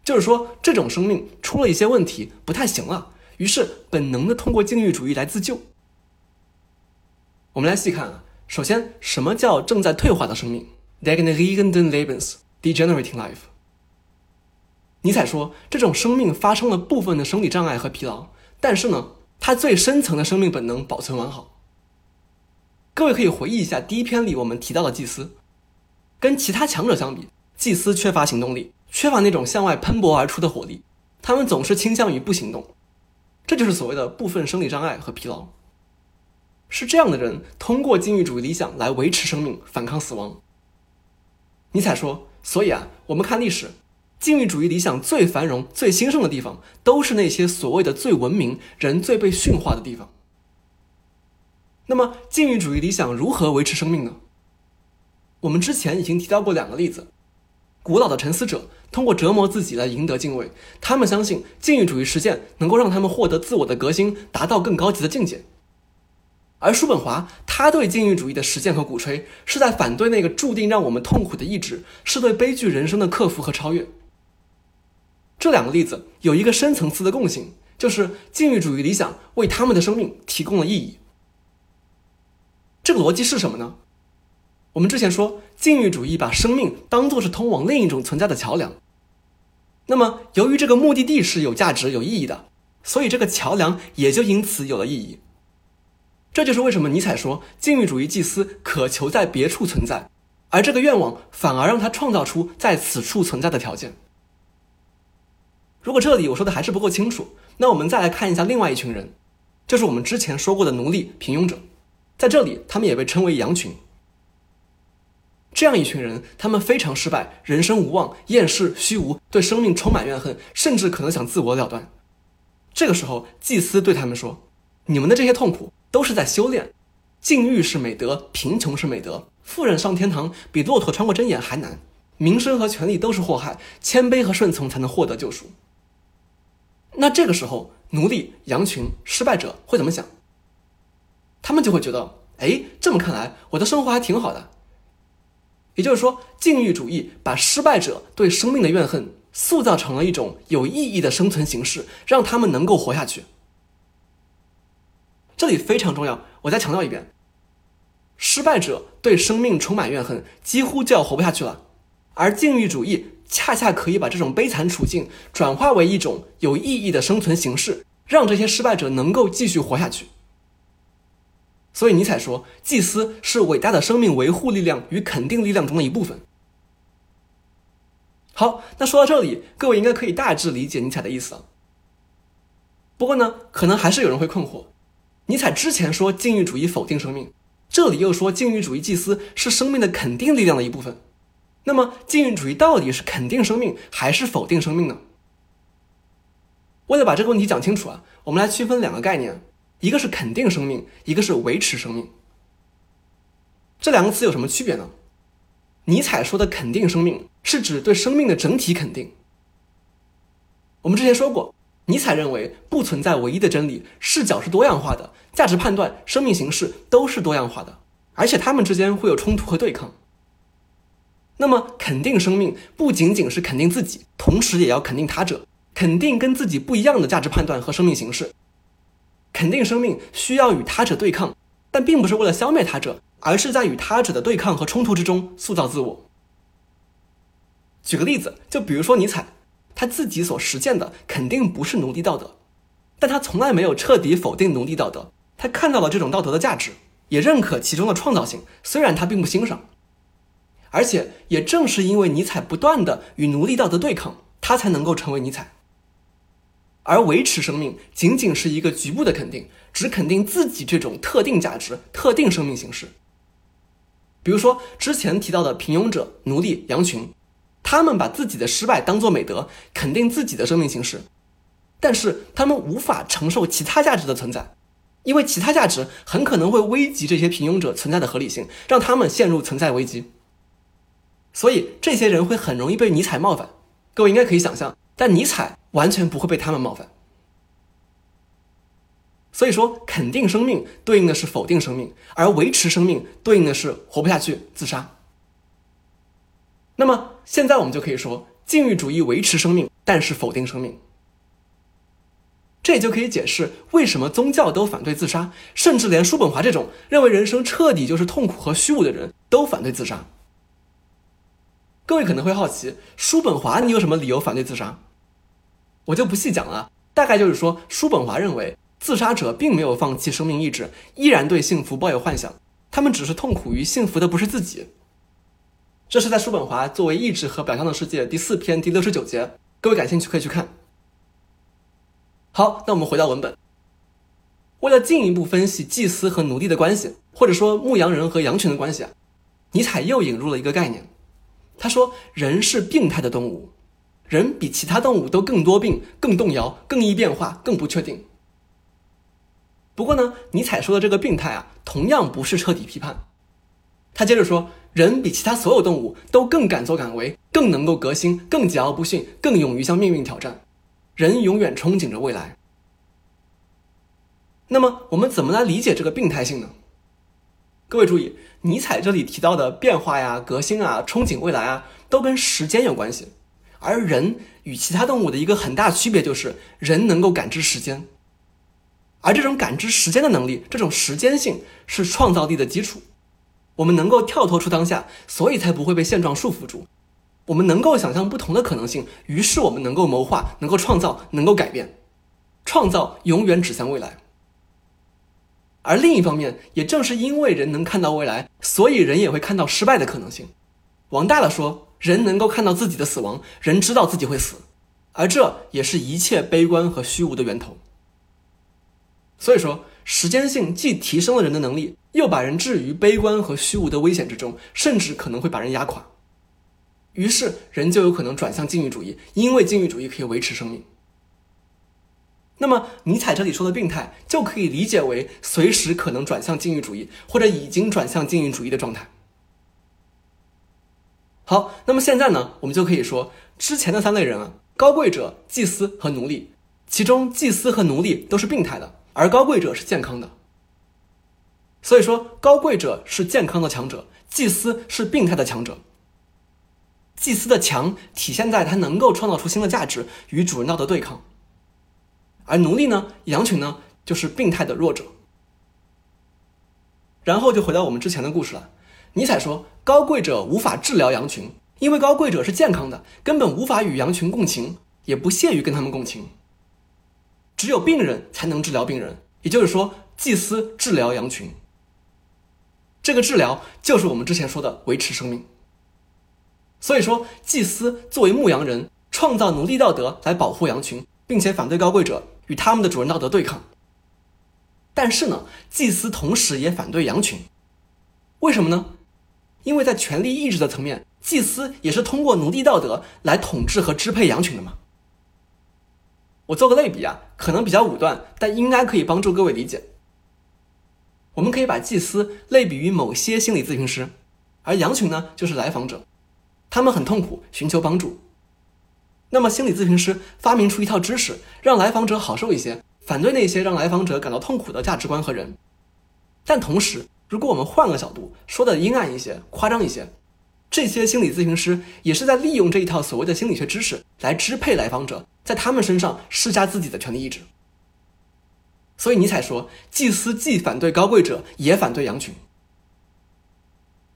就是说，这种生命出了一些问题，不太行了，于是本能的通过禁欲主义来自救。我们来细看啊，首先，什么叫正在退化的生命 d e g e n e r i e n d e n Lebens degenerating life。尼采说，这种生命发生了部分的生理障碍和疲劳，但是呢。他最深层的生命本能保存完好。各位可以回忆一下第一篇里我们提到的祭司，跟其他强者相比，祭司缺乏行动力，缺乏那种向外喷薄而出的火力，他们总是倾向于不行动，这就是所谓的部分生理障碍和疲劳。是这样的人通过禁欲主义理想来维持生命，反抗死亡。尼采说，所以啊，我们看历史。禁欲主义理想最繁荣、最兴盛的地方，都是那些所谓的最文明、人最被驯化的地方。那么，禁欲主义理想如何维持生命呢？我们之前已经提到过两个例子：古老的沉思者通过折磨自己来赢得敬畏，他们相信禁欲主义实践能够让他们获得自我的革新，达到更高级的境界。而叔本华，他对禁欲主义的实践和鼓吹，是在反对那个注定让我们痛苦的意志，是对悲剧人生的克服和超越。这两个例子有一个深层次的共性，就是禁欲主义理想为他们的生命提供了意义。这个逻辑是什么呢？我们之前说，禁欲主义把生命当作是通往另一种存在的桥梁。那么，由于这个目的地是有价值、有意义的，所以这个桥梁也就因此有了意义。这就是为什么尼采说，禁欲主义祭司渴求在别处存在，而这个愿望反而让他创造出在此处存在的条件。如果这里我说的还是不够清楚，那我们再来看一下另外一群人，就是我们之前说过的奴隶、平庸者，在这里他们也被称为羊群。这样一群人，他们非常失败，人生无望，厌世、虚无，对生命充满怨恨，甚至可能想自我了断。这个时候，祭司对他们说：“你们的这些痛苦都是在修炼，禁欲是美德，贫穷是美德，富人上天堂比骆驼穿过针眼还难，名声和权力都是祸害，谦卑和顺从才能获得救赎。”那这个时候，奴隶、羊群、失败者会怎么想？他们就会觉得，哎，这么看来，我的生活还挺好的。也就是说，禁欲主义把失败者对生命的怨恨塑造成了一种有意义的生存形式，让他们能够活下去。这里非常重要，我再强调一遍：失败者对生命充满怨恨，几乎就要活不下去了，而禁欲主义。恰恰可以把这种悲惨处境转化为一种有意义的生存形式，让这些失败者能够继续活下去。所以尼采说，祭司是伟大的生命维护力量与肯定力量中的一部分。好，那说到这里，各位应该可以大致理解尼采的意思了。不过呢，可能还是有人会困惑：尼采之前说禁欲主义否定生命，这里又说禁欲主义祭司是生命的肯定力量的一部分。那么，禁欲主义到底是肯定生命还是否定生命呢？为了把这个问题讲清楚啊，我们来区分两个概念，一个是肯定生命，一个是维持生命。这两个词有什么区别呢？尼采说的肯定生命是指对生命的整体肯定。我们之前说过，尼采认为不存在唯一的真理，视角是多样化的，价值判断、生命形式都是多样化的，而且它们之间会有冲突和对抗。那么，肯定生命不仅仅是肯定自己，同时也要肯定他者，肯定跟自己不一样的价值判断和生命形式。肯定生命需要与他者对抗，但并不是为了消灭他者，而是在与他者的对抗和冲突之中塑造自我。举个例子，就比如说尼采，他自己所实践的肯定不是奴隶道德，但他从来没有彻底否定奴隶道德，他看到了这种道德的价值，也认可其中的创造性，虽然他并不欣赏。而且也正是因为尼采不断的与奴隶道德对抗，他才能够成为尼采。而维持生命仅仅是一个局部的肯定，只肯定自己这种特定价值、特定生命形式。比如说之前提到的平庸者、奴隶、羊群，他们把自己的失败当作美德，肯定自己的生命形式。但是他们无法承受其他价值的存在，因为其他价值很可能会危及这些平庸者存在的合理性，让他们陷入存在危机。所以这些人会很容易被尼采冒犯。各位应该可以想象，但尼采完全不会被他们冒犯。所以说，肯定生命对应的是否定生命，而维持生命对应的是活不下去、自杀。那么现在我们就可以说，禁欲主义维持生命，但是否定生命。这也就可以解释为什么宗教都反对自杀，甚至连叔本华这种认为人生彻底就是痛苦和虚无的人都反对自杀。各位可能会好奇，叔本华你有什么理由反对自杀？我就不细讲了，大概就是说，叔本华认为。自杀者并没有放弃生命意志，依然对幸福抱有幻想。他们只是痛苦于幸福的不是自己。这是在叔本华作为意志和表象的世界第四篇第六十九节，各位感兴趣可以去看。好，那我们回到文本。为了进一步分析祭司和奴隶的关系，或者说牧羊人和羊群的关系，尼采又引入了一个概念。他说，人是病态的动物，人比其他动物都更多病、更动摇、更易变化、更不确定。不过呢，尼采说的这个病态啊，同样不是彻底批判。他接着说，人比其他所有动物都更敢作敢为，更能够革新，更桀骜不驯，更勇于向命运挑战。人永远憧憬着未来。那么，我们怎么来理解这个病态性呢？各位注意，尼采这里提到的变化呀、革新啊、憧憬未来啊，都跟时间有关系。而人与其他动物的一个很大区别就是，人能够感知时间。而这种感知时间的能力，这种时间性是创造力的基础。我们能够跳脱出当下，所以才不会被现状束缚住。我们能够想象不同的可能性，于是我们能够谋划，能够创造，能够改变。创造永远指向未来。而另一方面，也正是因为人能看到未来，所以人也会看到失败的可能性。往大了说，人能够看到自己的死亡，人知道自己会死，而这也是一切悲观和虚无的源头。所以说，时间性既提升了人的能力，又把人置于悲观和虚无的危险之中，甚至可能会把人压垮。于是，人就有可能转向禁欲主义，因为禁欲主义可以维持生命。那么，尼采这里说的病态，就可以理解为随时可能转向禁欲主义，或者已经转向禁欲主义的状态。好，那么现在呢，我们就可以说，之前的三类人啊，高贵者、祭司和奴隶，其中祭司和奴隶都是病态的。而高贵者是健康的，所以说高贵者是健康的强者，祭司是病态的强者。祭司的强体现在他能够创造出新的价值，与主人道德对抗；而奴隶呢，羊群呢，就是病态的弱者。然后就回到我们之前的故事了。尼采说，高贵者无法治疗羊群，因为高贵者是健康的，根本无法与羊群共情，也不屑于跟他们共情。只有病人才能治疗病人，也就是说，祭司治疗羊群。这个治疗就是我们之前说的维持生命。所以说，祭司作为牧羊人，创造奴隶道德来保护羊群，并且反对高贵者与他们的主人道德对抗。但是呢，祭司同时也反对羊群，为什么呢？因为在权力意志的层面，祭司也是通过奴隶道德来统治和支配羊群的嘛。我做个类比啊，可能比较武断，但应该可以帮助各位理解。我们可以把祭司类比于某些心理咨询师，而羊群呢就是来访者，他们很痛苦，寻求帮助。那么心理咨询师发明出一套知识，让来访者好受一些，反对那些让来访者感到痛苦的价值观和人。但同时，如果我们换个角度，说的阴暗一些，夸张一些。这些心理咨询师也是在利用这一套所谓的心理学知识来支配来访者，在他们身上施加自己的权利意志。所以尼采说，祭司既反对高贵者，也反对羊群。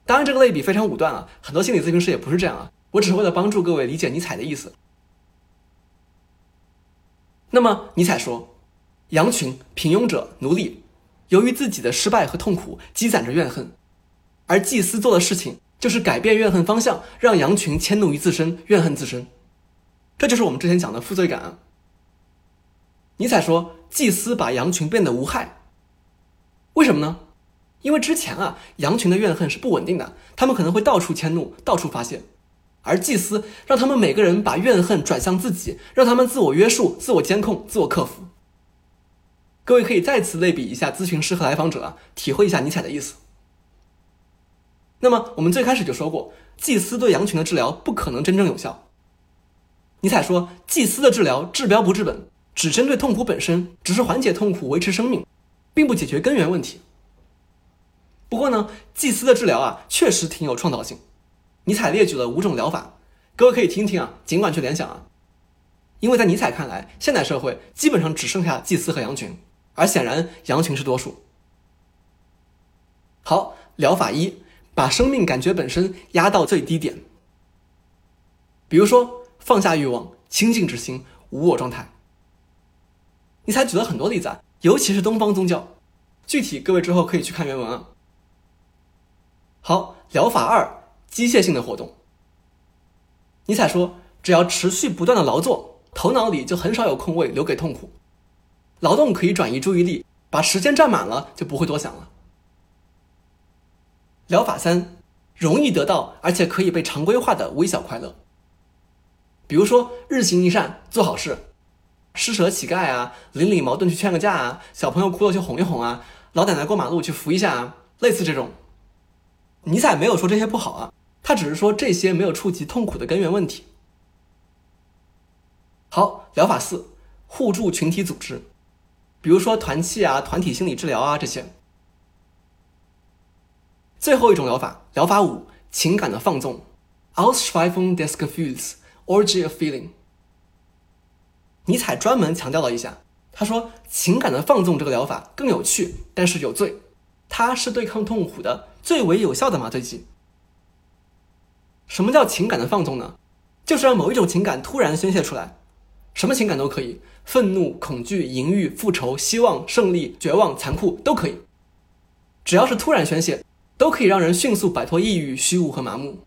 当然，这个类比非常武断啊，很多心理咨询师也不是这样啊。我只是为了帮助各位理解尼采的意思。那么，尼采说，羊群、平庸者、奴隶，由于自己的失败和痛苦，积攒着怨恨，而祭司做的事情。就是改变怨恨方向，让羊群迁怒于自身，怨恨自身，这就是我们之前讲的负罪感。尼采说，祭司把羊群变得无害，为什么呢？因为之前啊，羊群的怨恨是不稳定的，他们可能会到处迁怒，到处发泄，而祭司让他们每个人把怨恨转向自己，让他们自我约束、自我监控、自我克服。各位可以再次类比一下咨询师和来访者啊，体会一下尼采的意思。那么我们最开始就说过，祭司对羊群的治疗不可能真正有效。尼采说，祭司的治疗治标不治本，只针对痛苦本身，只是缓解痛苦、维持生命，并不解决根源问题。不过呢，祭司的治疗啊，确实挺有创造性。尼采列举了五种疗法，各位可以听听啊，尽管去联想啊。因为在尼采看来，现代社会基本上只剩下祭司和羊群，而显然羊群是多数。好，疗法一，把生命感觉本身压到最低点。比如说，放下欲望，清净之心，无我状态。尼采举了很多例子啊，尤其是东方宗教，具体各位之后可以去看原文啊。好，疗法二。机械性的活动。尼采说：“只要持续不断的劳作，头脑里就很少有空位留给痛苦。劳动可以转移注意力，把时间占满了，就不会多想了。”疗法三：容易得到而且可以被常规化的微小快乐。比如说，日行一善，做好事，施舍乞丐啊，邻里矛盾去劝个架啊，小朋友哭了去哄一哄啊，老奶奶过马路去扶一下啊，类似这种。尼采没有说这些不好啊。他只是说这些没有触及痛苦的根源问题。好，疗法四，互助群体组织，比如说团契啊、团体心理治疗啊这些。最后一种疗法，疗法五，情感的放纵，Ausschweifung des Gefühls，orgy of feeling。尼采专门强调了一下，他说情感的放纵这个疗法更有趣，但是有罪，它是对抗痛苦的最为有效的麻醉剂。什么叫情感的放纵呢？就是让某一种情感突然宣泄出来，什么情感都可以，愤怒、恐惧、淫欲、复仇、希望、胜利、绝望、残酷都可以，只要是突然宣泄，都可以让人迅速摆脱抑郁、虚无和麻木。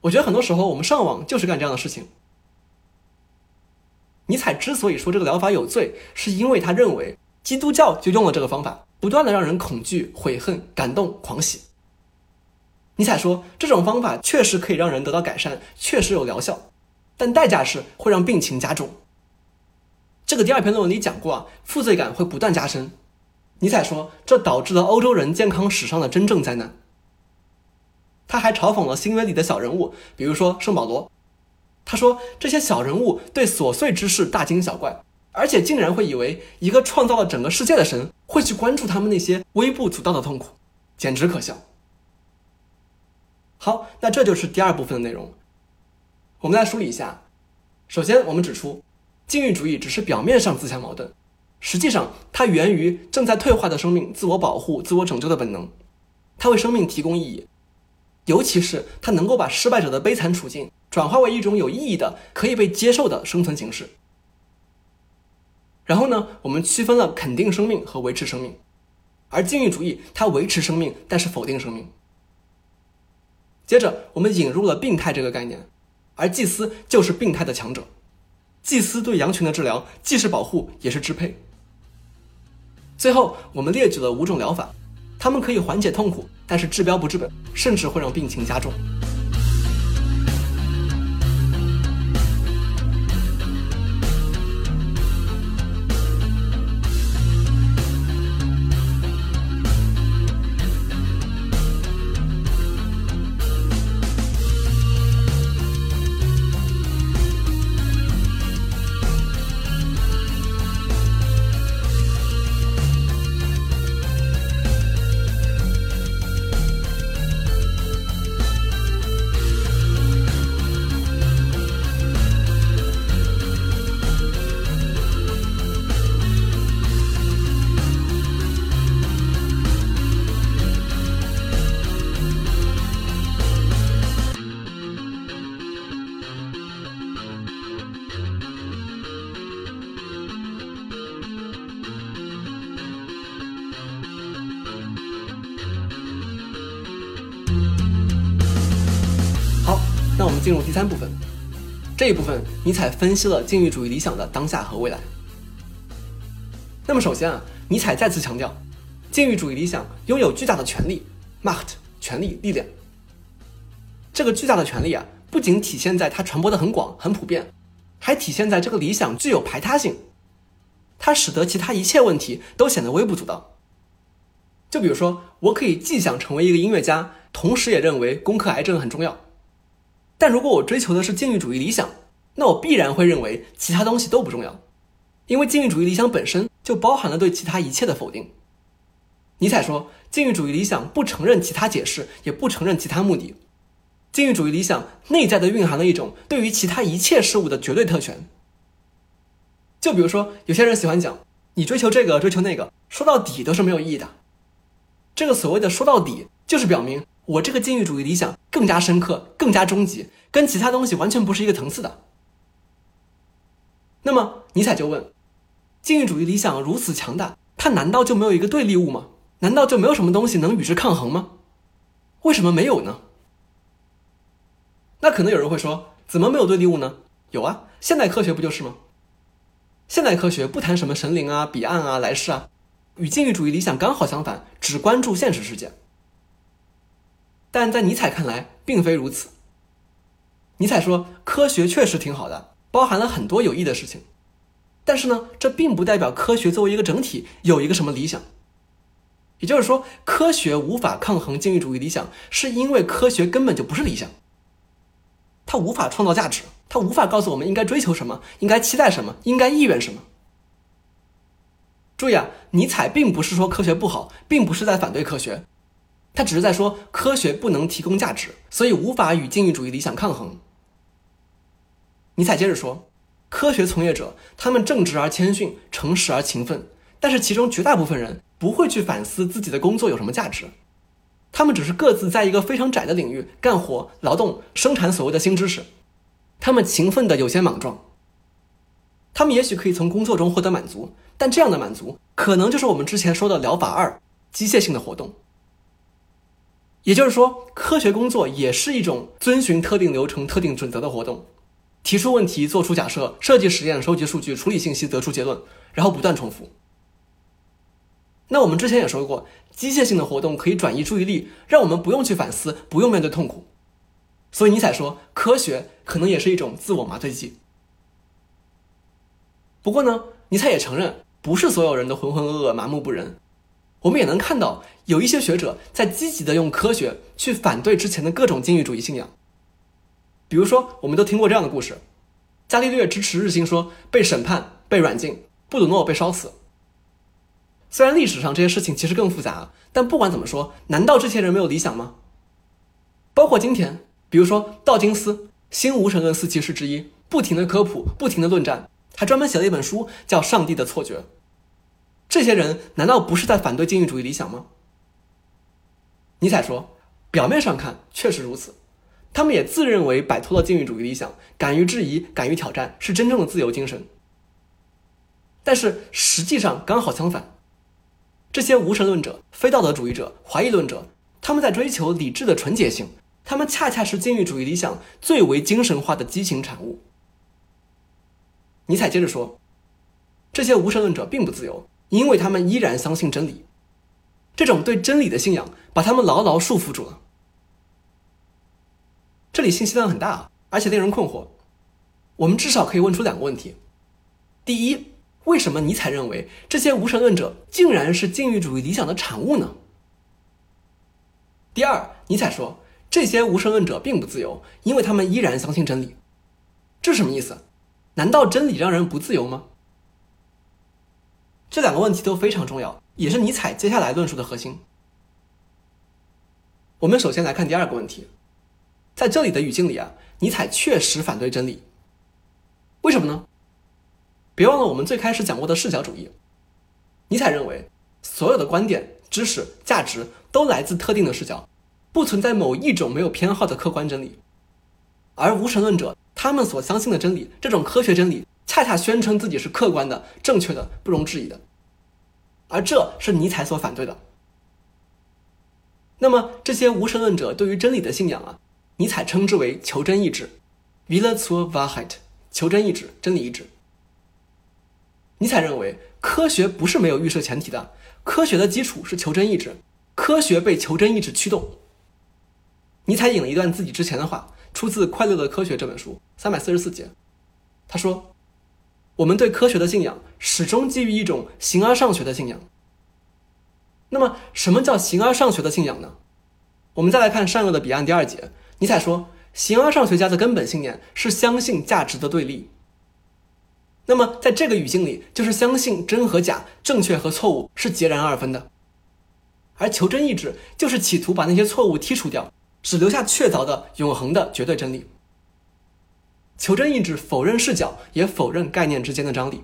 我觉得很多时候我们上网就是干这样的事情。尼采之所以说这个疗法有罪，是因为他认为基督教就用了这个方法，不断的让人恐惧、悔恨、感动、狂喜。尼采说，这种方法确实可以让人得到改善，确实有疗效，但代价是会让病情加重。这个第二篇论文里讲过啊，负罪感会不断加深。尼采说，这导致了欧洲人健康史上的真正灾难。他还嘲讽了新闻里的小人物，比如说圣保罗。他说，这些小人物对琐碎之事大惊小怪，而且竟然会以为一个创造了整个世界的神会去关注他们那些微不足道的痛苦，简直可笑。好，那这就是第二部分的内容。我们来梳理一下。首先，我们指出，禁欲主义只是表面上自相矛盾，实际上它源于正在退化的生命自我保护、自我拯救的本能。它为生命提供意义，尤其是它能够把失败者的悲惨处境转化为一种有意义的、可以被接受的生存形式。然后呢，我们区分了肯定生命和维持生命，而禁欲主义它维持生命，但是否定生命。接着，我们引入了病态这个概念，而祭司就是病态的强者。祭司对羊群的治疗既是保护，也是支配。最后，我们列举了五种疗法，它们可以缓解痛苦，但是治标不治本，甚至会让病情加重。这一部分尼采分析了禁欲主义理想的当下和未来。那么首先啊，尼采再次强调，禁欲主义理想拥有巨大的权利 （Macht） 权力力量。这个巨大的权利啊，不仅体现在它传播的很广、很普遍，还体现在这个理想具有排他性，它使得其他一切问题都显得微不足道。就比如说，我可以既想成为一个音乐家，同时也认为攻克癌症很重要。但如果我追求的是禁欲主义理想，那我必然会认为其他东西都不重要，因为禁欲主义理想本身就包含了对其他一切的否定。尼采说，禁欲主义理想不承认其他解释，也不承认其他目的。禁欲主义理想内在的蕴含了一种对于其他一切事物的绝对特权。就比如说，有些人喜欢讲，你追求这个，追求那个，说到底都是没有意义的。这个所谓的说到底，就是表明我这个禁欲主义理想更加深刻、更加终极，跟其他东西完全不是一个层次的。那么尼采就问：禁欲主义理想如此强大，它难道就没有一个对立物吗？难道就没有什么东西能与之抗衡吗？为什么没有呢？那可能有人会说，怎么没有对立物呢？有啊，现代科学不就是吗？现代科学不谈什么神灵啊、彼岸啊、来世啊，与禁欲主义理想刚好相反，只关注现实世界。但在尼采看来，并非如此。尼采说，科学确实挺好的，包含了很多有益的事情，但是呢，这并不代表科学作为一个整体有一个什么理想。也就是说，科学无法抗衡禁欲主义理想，是因为科学根本就不是理想。它无法创造价值，它无法告诉我们应该追求什么，应该期待什么，应该意愿什么。注意啊，尼采并不是说科学不好，并不是在反对科学，他只是在说科学不能提供价值，所以无法与禁欲主义理想抗衡。尼采接着说，科学从业者他们正直而谦逊，诚实而勤奋，但是其中绝大部分人。不会去反思自己的工作有什么价值，他们只是各自在一个非常窄的领域干活、劳动、生产所谓的新知识。他们勤奋的有些莽撞，他们也许可以从工作中获得满足，但这样的满足可能就是我们之前说的疗法二——机械性的活动。也就是说，科学工作也是一种遵循特定流程、特定准则的活动，提出问题、做出假设、设计实验、收集数据、处理信息、得出结论，然后不断重复。那我们之前也说过，机械性的活动可以转移注意力，让我们不用去反思，不用面对痛苦。所以尼采说，科学可能也是一种自我麻醉剂。不过呢，尼采也承认，不是所有人都浑浑噩噩、麻木不仁。我们也能看到，有一些学者在积极的用科学去反对之前的各种禁欲主义信仰。比如说，我们都听过这样的故事：伽利略支持日心说，被审判、被软禁，布鲁诺被烧死。虽然历史上这些事情其实更复杂，但不管怎么说，难道这些人没有理想吗？包括今天，比如说道金斯，新无神论四骑士之一，不停的科普，不停的论战，还专门写了一本书叫《上帝的错觉》。这些人难道不是在反对禁欲主义理想吗？尼采说，表面上看确实如此，他们也自认为摆脱了禁欲主义理想，敢于质疑，敢于挑战，是真正的自由精神。但是实际上刚好相反。这些无神论者、非道德主义者、怀疑论者，他们在追求理智的纯洁性，他们恰恰是禁欲主义理想最为精神化的激情产物。尼采接着说，这些无神论者并不自由，因为他们依然相信真理。这种对真理的信仰把他们牢牢束缚住了。这里信息量很大，而且令人困惑。我们至少可以问出两个问题：第一，为什么尼采认为这些无神论者竟然是禁欲主义理想的产物呢？第二，尼采说这些无神论者并不自由，因为他们依然相信真理。这是什么意思？难道真理让人不自由吗？这两个问题都非常重要，也是尼采接下来论述的核心。我们首先来看第二个问题，在这里的语境里啊，尼采确实反对真理，为什么呢？别忘了我们最开始讲过的视角主义。尼采认为，所有的观点、知识、价值都来自特定的视角，不存在某一种没有偏好的客观真理。而无神论者他们所相信的真理，这种科学真理，恰恰宣称自己是客观的、正确的、不容置疑的。而这是尼采所反对的。那么，这些无神论者对于真理的信仰啊，尼采称之为求真意志 v i l l a zur Wahrheit，求真意志，真理意志。尼采认为，科学不是没有预设前提的，科学的基础是求真意志，科学被求真意志驱动。尼采引了一段自己之前的话，出自《快乐的科学》这本书三百四十四节。他说：“我们对科学的信仰始终基于一种形而上学的信仰。那么，什么叫形而上学的信仰呢？我们再来看《善恶的彼岸》第二节，尼采说，形而上学家的根本信念是相信价值的对立。那么，在这个语境里，就是相信真和假、正确和错误是截然二分的。而求真意志就是企图把那些错误剔除掉，只留下确凿的、永恒的绝对真理。求真意志否认视角，也否认概念之间的张力。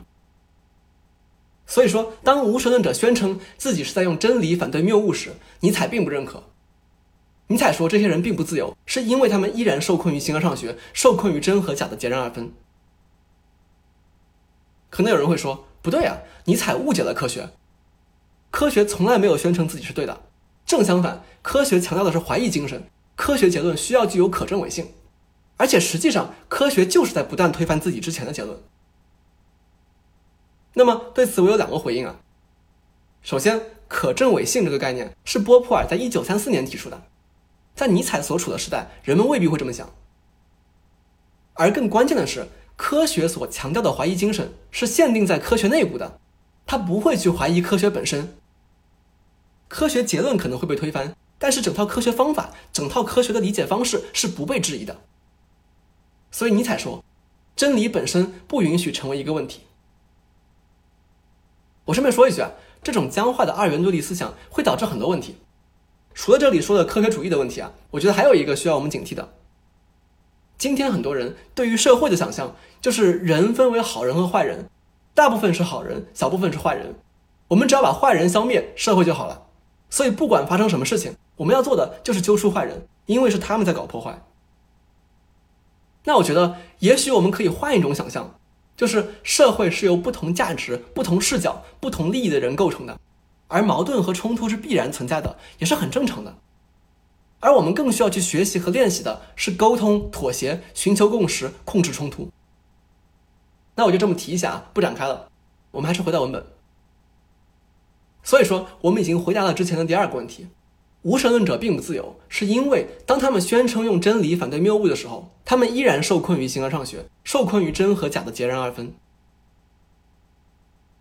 所以说，当无神论者宣称自己是在用真理反对谬误时，尼采并不认可。尼采说，这些人并不自由，是因为他们依然受困于形而上学，受困于真和假的截然二分。可能有人会说，不对啊，尼采误解了科学。科学从来没有宣称自己是对的，正相反，科学强调的是怀疑精神，科学结论需要具有可证伪性，而且实际上，科学就是在不断推翻自己之前的结论。那么对此我有两个回应啊。首先，可证伪性这个概念是波普尔在一九三四年提出的，在尼采所处的时代，人们未必会这么想。而更关键的是。科学所强调的怀疑精神是限定在科学内部的，他不会去怀疑科学本身。科学结论可能会被推翻，但是整套科学方法、整套科学的理解方式是不被质疑的。所以尼采说，真理本身不允许成为一个问题。我顺便说一句啊，这种僵化的二元对立思想会导致很多问题。除了这里说的科学主义的问题啊，我觉得还有一个需要我们警惕的。今天很多人对于社会的想象就是人分为好人和坏人，大部分是好人，小部分是坏人。我们只要把坏人消灭，社会就好了。所以不管发生什么事情，我们要做的就是揪出坏人，因为是他们在搞破坏。那我觉得，也许我们可以换一种想象，就是社会是由不同价值、不同视角、不同利益的人构成的，而矛盾和冲突是必然存在的，也是很正常的。而我们更需要去学习和练习的是沟通、妥协、寻求共识、控制冲突。那我就这么提一下啊，不展开了。我们还是回到文本。所以说，我们已经回答了之前的第二个问题：无神论者并不自由，是因为当他们宣称用真理反对谬误的时候，他们依然受困于形而上学，受困于真和假的截然二分。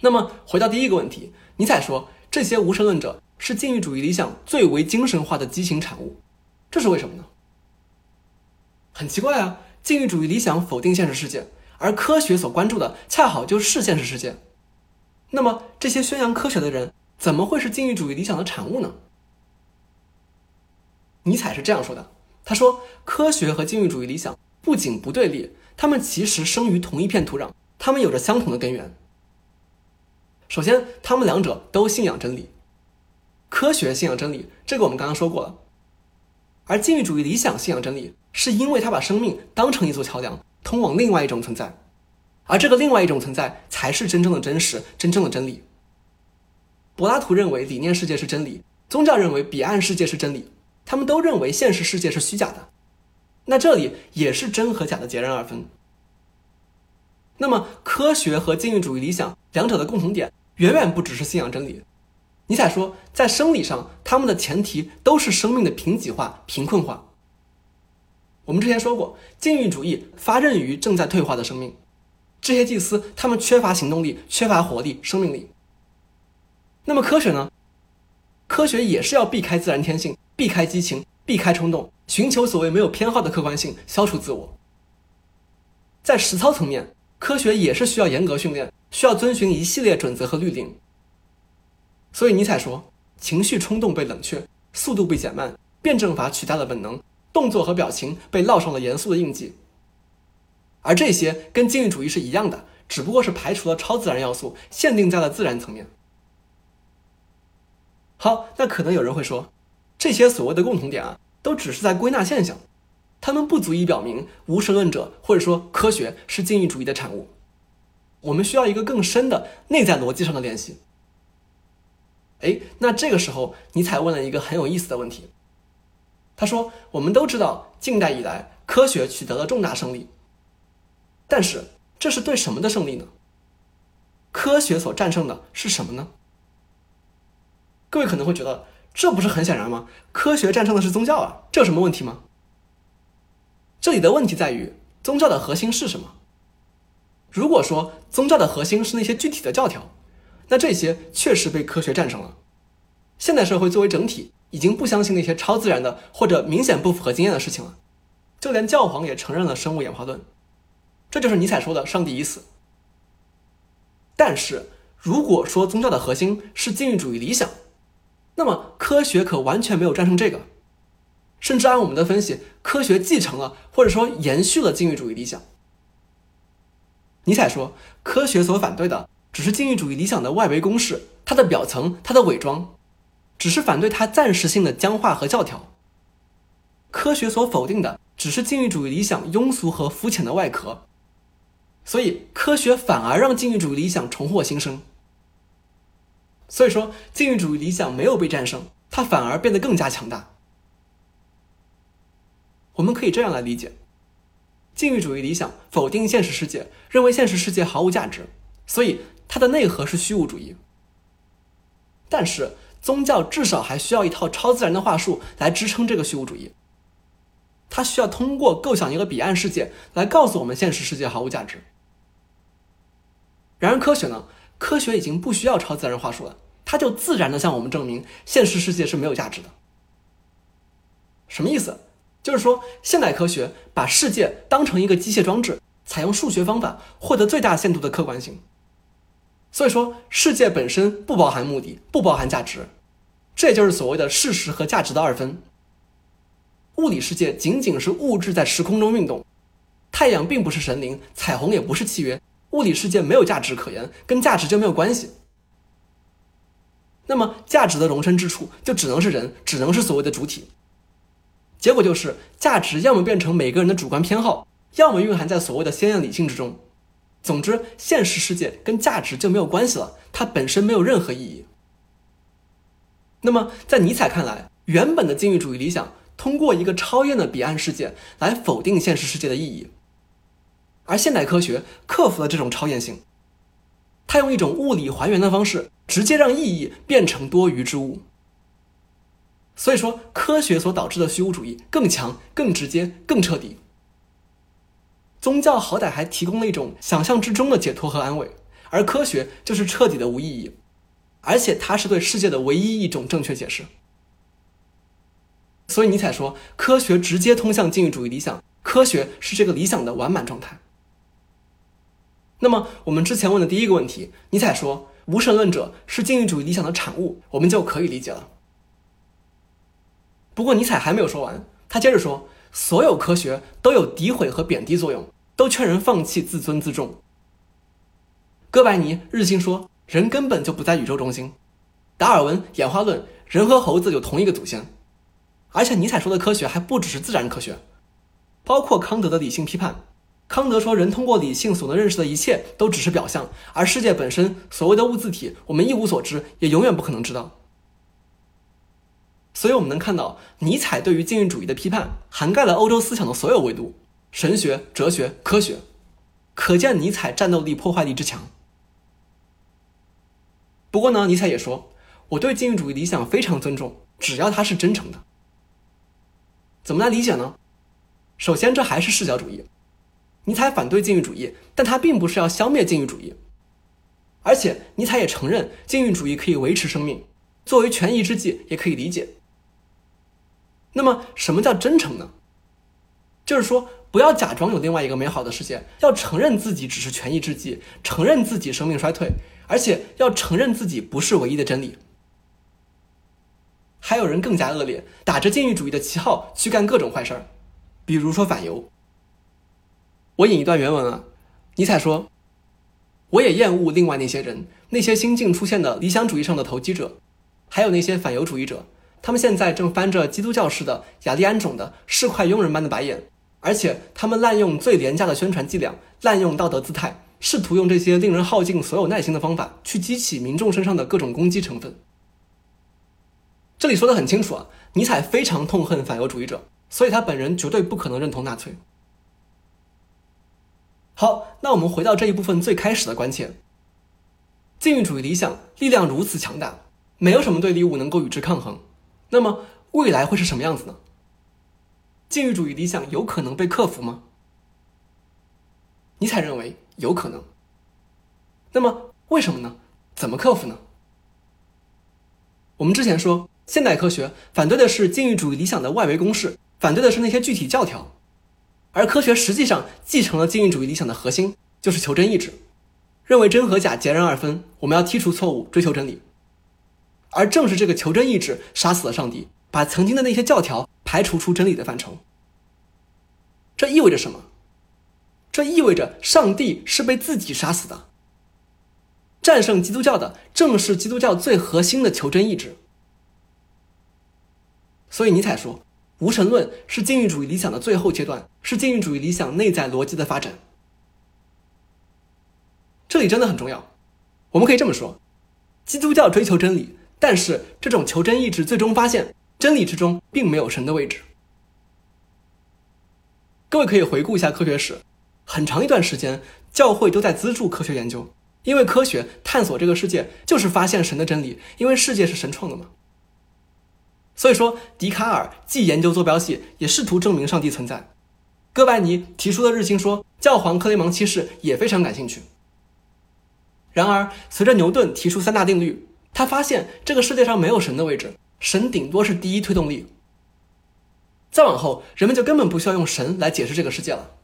那么，回到第一个问题，尼采说这些无神论者是禁欲主义理想最为精神化的畸形产物。这是为什么呢？很奇怪啊！禁欲主义理想否定现实世界，而科学所关注的恰好就是现实世界。那么，这些宣扬科学的人怎么会是禁欲主义理想的产物呢？尼采是这样说的：“他说，科学和禁欲主义理想不仅不对立，他们其实生于同一片土壤，他们有着相同的根源。首先，他们两者都信仰真理。科学信仰真理，这个我们刚刚说过了。”而禁欲主义理想信仰真理，是因为他把生命当成一座桥梁，通往另外一种存在，而这个另外一种存在才是真正的真实，真正的真理。柏拉图认为理念世界是真理，宗教认为彼岸世界是真理，他们都认为现实世界是虚假的。那这里也是真和假的截然二分。那么科学和禁欲主义理想两者的共同点，远远不只是信仰真理。尼采说，在生理上，他们的前提都是生命的贫瘠化、贫困化。我们之前说过，禁欲主义发轫于正在退化的生命，这些祭司他们缺乏行动力、缺乏活力、生命力。那么科学呢？科学也是要避开自然天性，避开激情，避开冲动，寻求所谓没有偏好的客观性，消除自我。在实操层面，科学也是需要严格训练，需要遵循一系列准则和律令。所以尼采说，情绪冲动被冷却，速度被减慢，辩证法取代了本能，动作和表情被烙上了严肃的印记。而这些跟禁欲主义是一样的，只不过是排除了超自然要素，限定在了自然层面。好，那可能有人会说，这些所谓的共同点啊，都只是在归纳现象，他们不足以表明无神论者或者说科学是禁欲主义的产物。我们需要一个更深的内在逻辑上的联系。哎，那这个时候，尼采问了一个很有意思的问题。他说：“我们都知道，近代以来，科学取得了重大胜利。但是，这是对什么的胜利呢？科学所战胜的是什么呢？”各位可能会觉得，这不是很显然吗？科学战胜的是宗教啊，这有什么问题吗？这里的问题在于，宗教的核心是什么？如果说宗教的核心是那些具体的教条，那这些确实被科学战胜了。现代社会作为整体，已经不相信那些超自然的或者明显不符合经验的事情了。就连教皇也承认了生物演化论，这就是尼采说的“上帝已死”。但是，如果说宗教的核心是禁欲主义理想，那么科学可完全没有战胜这个。甚至按我们的分析，科学继承了或者说延续了禁欲主义理想。尼采说，科学所反对的只是禁欲主义理想的外围公式，它的表层，它的伪装，只是反对它暂时性的僵化和教条。科学所否定的只是禁欲主义理想庸俗和肤浅的外壳，所以科学反而让禁欲主义理想重获新生。所以说，禁欲主义理想没有被战胜，它反而变得更加强大。我们可以这样来理解：禁欲主义理想否定现实世界，认为现实世界毫无价值，所以它的内核是虚无主义。但是宗教至少还需要一套超自然的话术来支撑这个虚无主义。它需要通过构想一个彼岸世界来告诉我们现实世界毫无价值。然而科学呢？科学已经不需要超自然话术了，它就自然的向我们证明现实世界是没有价值的。什么意思？就是说，现代科学把世界当成一个机械装置，采用数学方法获得最大限度的客观性。所以说，世界本身不包含目的，不包含价值，这也就是所谓的事实和价值的二分。物理世界仅仅是物质在时空中运动，太阳并不是神灵，彩虹也不是契约，物理世界没有价值可言，跟价值就没有关系。那么，价值的容身之处就只能是人，只能是所谓的主体。结果就是，价值要么变成每个人的主观偏好，要么蕴含在所谓的鲜艳理性之中。总之，现实世界跟价值就没有关系了，它本身没有任何意义。那么，在尼采看来，原本的禁欲主义理想通过一个超验的彼岸世界来否定现实世界的意义，而现代科学克服了这种超验性，它用一种物理还原的方式，直接让意义变成多余之物。所以说，科学所导致的虚无主义更强、更直接、更彻底。宗教好歹还提供了一种想象之中的解脱和安慰，而科学就是彻底的无意义，而且它是对世界的唯一一种正确解释。所以尼采说，科学直接通向禁欲主义理想，科学是这个理想的完满状态。那么，我们之前问的第一个问题，尼采说无神论者是禁欲主义理想的产物，我们就可以理解了。不过尼采还没有说完，他接着说：“所有科学都有诋毁和贬低作用，都劝人放弃自尊自重。”哥白尼日心说：“人根本就不在宇宙中心。”达尔文演化论：“人和猴子有同一个祖先。”而且尼采说的科学还不只是自然科学，包括康德的理性批判。康德说：“人通过理性所能认识的一切都只是表象，而世界本身，所谓的物自体，我们一无所知，也永远不可能知道。”所以，我们能看到尼采对于禁欲主义的批判涵盖了欧洲思想的所有维度：神学、哲学、科学。可见尼采战斗力、破坏力之强。不过呢，尼采也说：“我对禁欲主义理想非常尊重，只要它是真诚的。”怎么来理解呢？首先，这还是视角主义。尼采反对禁欲主义，但他并不是要消灭禁欲主义。而且，尼采也承认禁欲主义可以维持生命，作为权宜之计也可以理解。那么，什么叫真诚呢？就是说，不要假装有另外一个美好的世界，要承认自己只是权宜之计，承认自己生命衰退，而且要承认自己不是唯一的真理。还有人更加恶劣，打着禁欲主义的旗号去干各种坏事儿，比如说反犹。我引一段原文啊，尼采说：“我也厌恶另外那些人，那些新近出现的理想主义上的投机者，还有那些反犹主义者。”他们现在正翻着基督教式的雅利安种的市侩庸人般的白眼，而且他们滥用最廉价的宣传伎俩，滥用道德姿态，试图用这些令人耗尽所有耐心的方法去激起民众身上的各种攻击成分。这里说的很清楚啊，尼采非常痛恨反犹主义者，所以他本人绝对不可能认同纳粹。好，那我们回到这一部分最开始的关切：禁欲主义理想力量如此强大，没有什么对立物能够与之抗衡。那么未来会是什么样子呢？禁欲主义理想有可能被克服吗？尼采认为有可能。那么为什么呢？怎么克服呢？我们之前说，现代科学反对的是禁欲主义理想的外围公式，反对的是那些具体教条，而科学实际上继承了禁欲主义理想的核心，就是求真意志，认为真和假截然二分，我们要剔除错误，追求真理。而正是这个求真意志杀死了上帝，把曾经的那些教条排除出真理的范畴。这意味着什么？这意味着上帝是被自己杀死的。战胜基督教的正是基督教最核心的求真意志。所以尼采说，无神论是禁欲主义理想的最后阶段，是禁欲主义理想内在逻辑的发展。这里真的很重要。我们可以这么说：基督教追求真理。但是，这种求真意志最终发现，真理之中并没有神的位置。各位可以回顾一下科学史，很长一段时间，教会都在资助科学研究，因为科学探索这个世界就是发现神的真理，因为世界是神创的嘛。所以说，笛卡尔既研究坐标系，也试图证明上帝存在。哥白尼提出的日心说，教皇克雷芒七世也非常感兴趣。然而，随着牛顿提出三大定律。他发现这个世界上没有神的位置，神顶多是第一推动力。再往后，人们就根本不需要用神来解释这个世界了。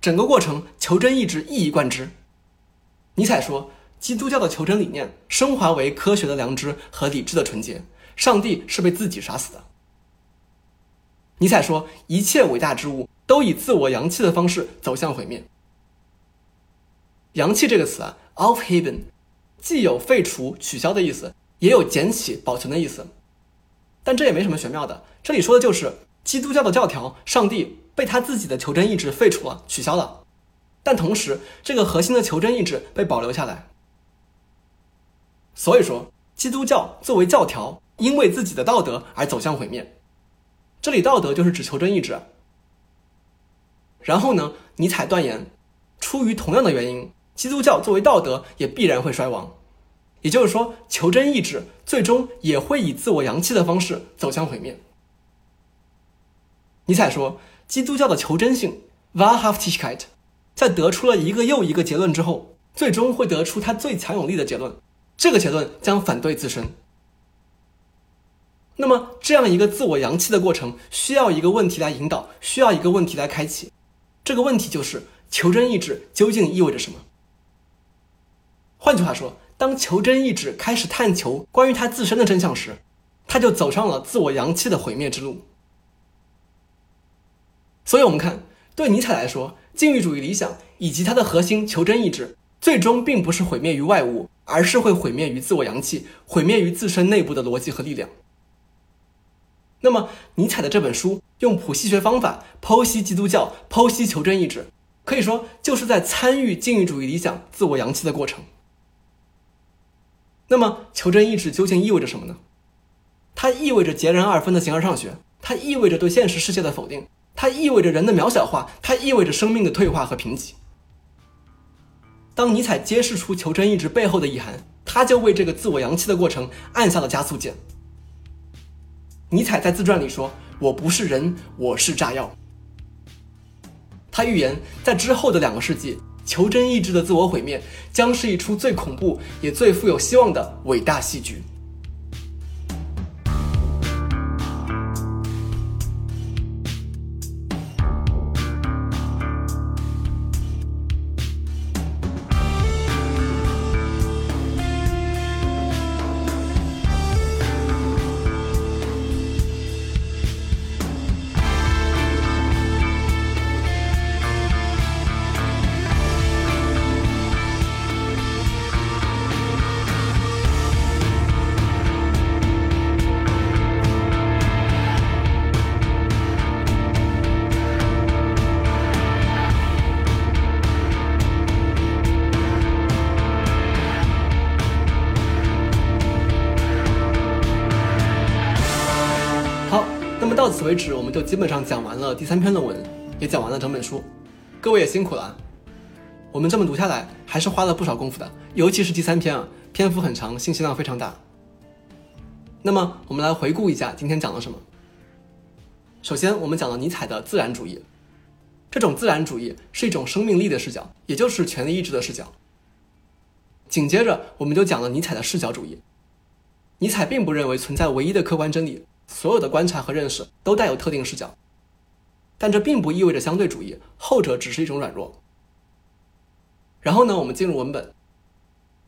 整个过程，求真意志一以贯之。尼采说，基督教的求真理念升华为科学的良知和理智的纯洁。上帝是被自己杀死的。尼采说，一切伟大之物都以自我扬弃的方式走向毁灭。扬弃这个词啊，aufheben。既有废除、取消的意思，也有捡起、保存的意思，但这也没什么玄妙的。这里说的就是基督教的教条，上帝被他自己的求真意志废除了、取消了，但同时这个核心的求真意志被保留下来。所以说，基督教作为教条，因为自己的道德而走向毁灭。这里道德就是指求真意志。然后呢，尼采断言，出于同样的原因。基督教作为道德也必然会衰亡，也就是说，求真意志最终也会以自我扬弃的方式走向毁灭。尼采说，基督教的求真性 v a h a f t i g k e i t 在得出了一个又一个结论之后，最终会得出它最强有力的结论，这个结论将反对自身。那么，这样一个自我扬弃的过程，需要一个问题来引导，需要一个问题来开启。这个问题就是：求真意志究竟意味着什么？换句话说，当求真意志开始探求关于他自身的真相时，他就走上了自我阳气的毁灭之路。所以，我们看，对尼采来说，禁欲主义理想以及它的核心求真意志，最终并不是毁灭于外物，而是会毁灭于自我阳气，毁灭于自身内部的逻辑和力量。那么，尼采的这本书用谱系学方法剖析基督教，剖析求真意志，可以说就是在参与禁欲主义理想自我扬弃的过程。那么，求真意志究竟意味着什么呢？它意味着截然二分的形而上学，它意味着对现实世界的否定，它意味着人的渺小化，它意味着生命的退化和贫瘠。当尼采揭示出求真意志背后的意涵，他就为这个自我扬弃的过程按下了加速键。尼采在自传里说：“我不是人，我是炸药。”他预言，在之后的两个世纪。求真意志的自我毁灭，将是一出最恐怖也最富有希望的伟大戏剧。基本上讲完了第三篇论文，也讲完了整本书。各位也辛苦了，我们这么读下来还是花了不少功夫的，尤其是第三篇啊，篇幅很长，信息量非常大。那么我们来回顾一下今天讲了什么。首先，我们讲了尼采的自然主义，这种自然主义是一种生命力的视角，也就是权力意志的视角。紧接着，我们就讲了尼采的视角主义。尼采并不认为存在唯一的客观真理，所有的观察和认识都带有特定视角，但这并不意味着相对主义，后者只是一种软弱。然后呢，我们进入文本。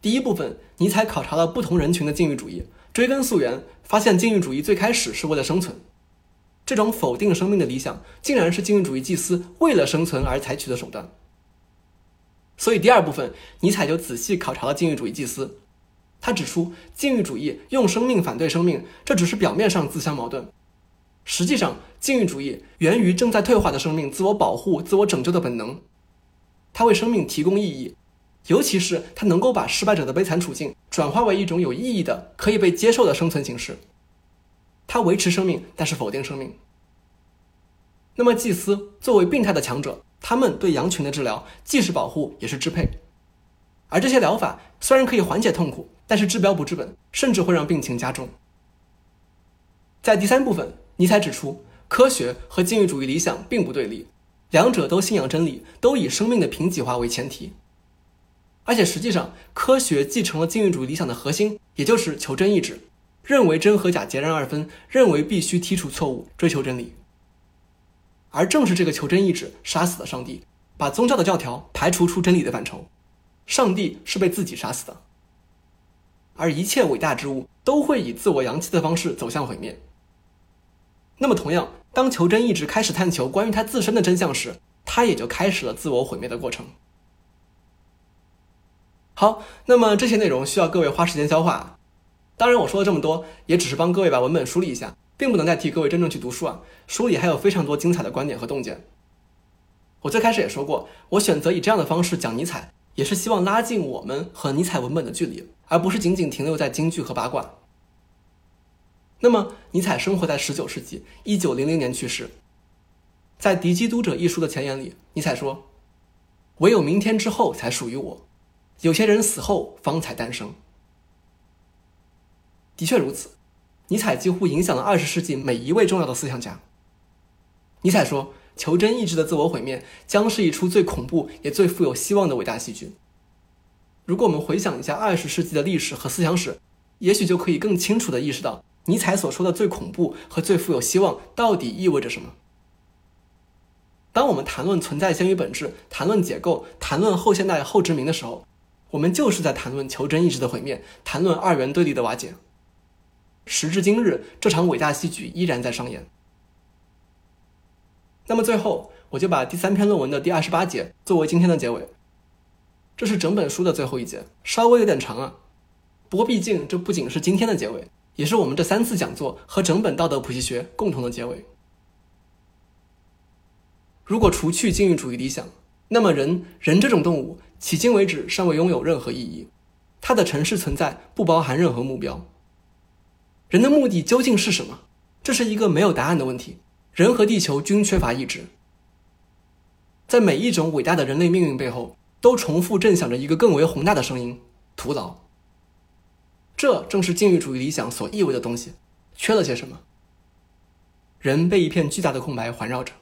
第一部分，尼采考察了不同人群的禁欲主义，追根溯源，发现禁欲主义最开始是为了生存。这种否定生命的理想，竟然是禁欲主义祭司为了生存而采取的手段。所以，第二部分，尼采就仔细考察了禁欲主义祭司。他指出，禁欲主义用生命反对生命，这只是表面上自相矛盾。实际上，禁欲主义源于正在退化的生命自我保护、自我拯救的本能。它为生命提供意义。尤其是他能够把失败者的悲惨处境转化为一种有意义的、可以被接受的生存形式。他维持生命，但是否定生命。那么，祭司作为病态的强者，他们对羊群的治疗既是保护，也是支配。而这些疗法虽然可以缓解痛苦，但是治标不治本，甚至会让病情加重。在第三部分，尼采指出，科学和禁欲主义理想并不对立，两者都信仰真理，都以生命的贫瘠化为前提。而且实际上，科学继承了禁欲主义理想的核心，也就是求真意志，认为真和假截然二分，认为必须剔除错误，追求真理。而正是这个求真意志杀死了上帝，把宗教的教条排除出真理的范畴。上帝是被自己杀死的，而一切伟大之物都会以自我扬弃的方式走向毁灭。那么，同样，当求真意志开始探求关于他自身的真相时，他也就开始了自我毁灭的过程。好，那么这些内容需要各位花时间消化。当然，我说了这么多，也只是帮各位把文本梳理一下，并不能代替各位真正去读书啊。书里还有非常多精彩的观点和洞见。我最开始也说过，我选择以这样的方式讲尼采，也是希望拉近我们和尼采文本的距离，而不是仅仅停留在京剧和八卦。那么，尼采生活在十九世纪，一九零零年去世。在《敌基督者》一书的前言里，尼采说：“唯有明天之后才属于我。”有些人死后方才诞生。的确如此，尼采几乎影响了二十世纪每一位重要的思想家。尼采说：“求真意志的自我毁灭将是一出最恐怖也最富有希望的伟大戏剧。”如果我们回想一下二十世纪的历史和思想史，也许就可以更清楚地意识到尼采所说的“最恐怖”和“最富有希望”到底意味着什么。当我们谈论存在先于本质、谈论解构、谈论后现代后殖民的时候，我们就是在谈论求真意志的毁灭，谈论二元对立的瓦解。时至今日，这场伟大戏剧依然在上演。那么最后，我就把第三篇论文的第二十八节作为今天的结尾。这是整本书的最后一节，稍微有点长啊。不过毕竟这不仅是今天的结尾，也是我们这三次讲座和整本道德谱系学共同的结尾。如果除去禁欲主义理想，那么人人这种动物。迄今为止，尚未拥有任何意义。它的城市存在不包含任何目标。人的目的究竟是什么？这是一个没有答案的问题。人和地球均缺乏意志。在每一种伟大的人类命运背后，都重复震响着一个更为宏大的声音：徒劳。这正是禁欲主义理想所意味的东西。缺了些什么？人被一片巨大的空白环绕着，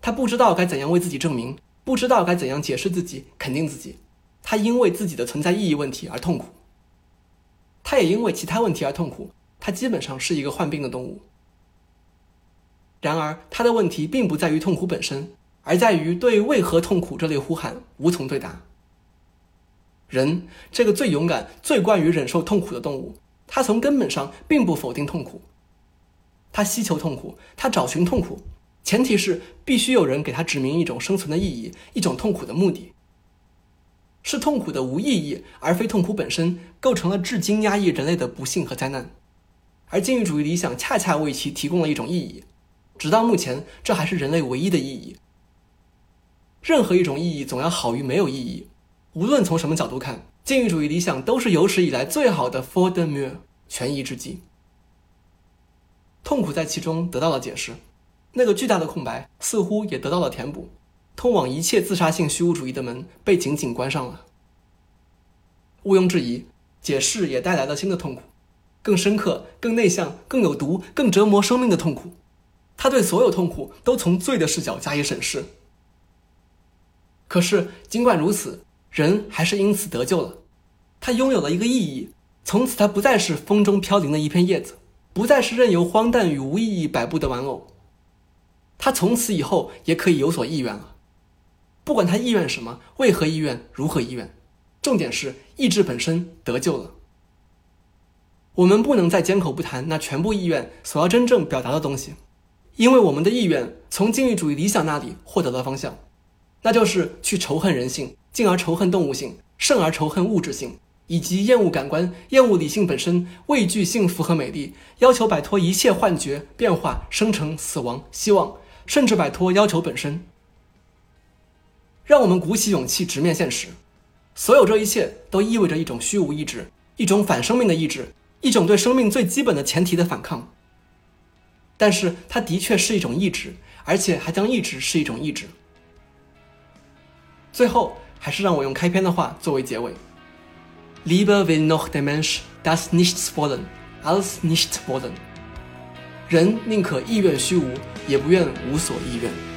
他不知道该怎样为自己证明。不知道该怎样解释自己，肯定自己。他因为自己的存在意义问题而痛苦，他也因为其他问题而痛苦。他基本上是一个患病的动物。然而，他的问题并不在于痛苦本身，而在于对为何痛苦这类呼喊无从对答。人这个最勇敢、最惯于忍受痛苦的动物，他从根本上并不否定痛苦。他希求痛苦，他找寻痛苦。前提是必须有人给他指明一种生存的意义，一种痛苦的目的。是痛苦的无意义，而非痛苦本身，构成了至今压抑人类的不幸和灾难。而禁欲主义理想恰恰为其提供了一种意义。直到目前，这还是人类唯一的意义。任何一种意义总要好于没有意义。无论从什么角度看，禁欲主义理想都是有史以来最好的 for the mere 权宜之计。痛苦在其中得到了解释。那个巨大的空白似乎也得到了填补，通往一切自杀性虚无主义的门被紧紧关上了。毋庸置疑，解释也带来了新的痛苦，更深刻、更内向、更有毒、更折磨生命的痛苦。他对所有痛苦都从罪的视角加以审视。可是，尽管如此，人还是因此得救了。他拥有了一个意义，从此他不再是风中飘零的一片叶子，不再是任由荒诞与无意义摆布的玩偶。他从此以后也可以有所意愿了。不管他意愿什么，为何意愿，如何意愿，重点是意志本身得救了。我们不能再缄口不谈那全部意愿所要真正表达的东西。因为我们的意愿从禁欲主义理想那里获得了方向，那就是去仇恨人性，进而仇恨动物性，甚而仇恨物质性，以及厌恶感官、厌恶理性本身，畏惧幸福和美丽，要求摆脱一切幻觉、变化、生成、死亡、希望，甚至摆脱要求本身。让我们鼓起勇气直面现实，所有这一切都意味着一种虚无意志，一种反生命的意志，一种对生命最基本的前提的反抗。但是它的确是一种意志，而且还将一直是一种意志。最后，还是让我用开篇的话作为结尾：Lieber will noch der Mensch das nichts wollen, als nicht wollen。人宁可意愿虚无，也不愿无所意愿。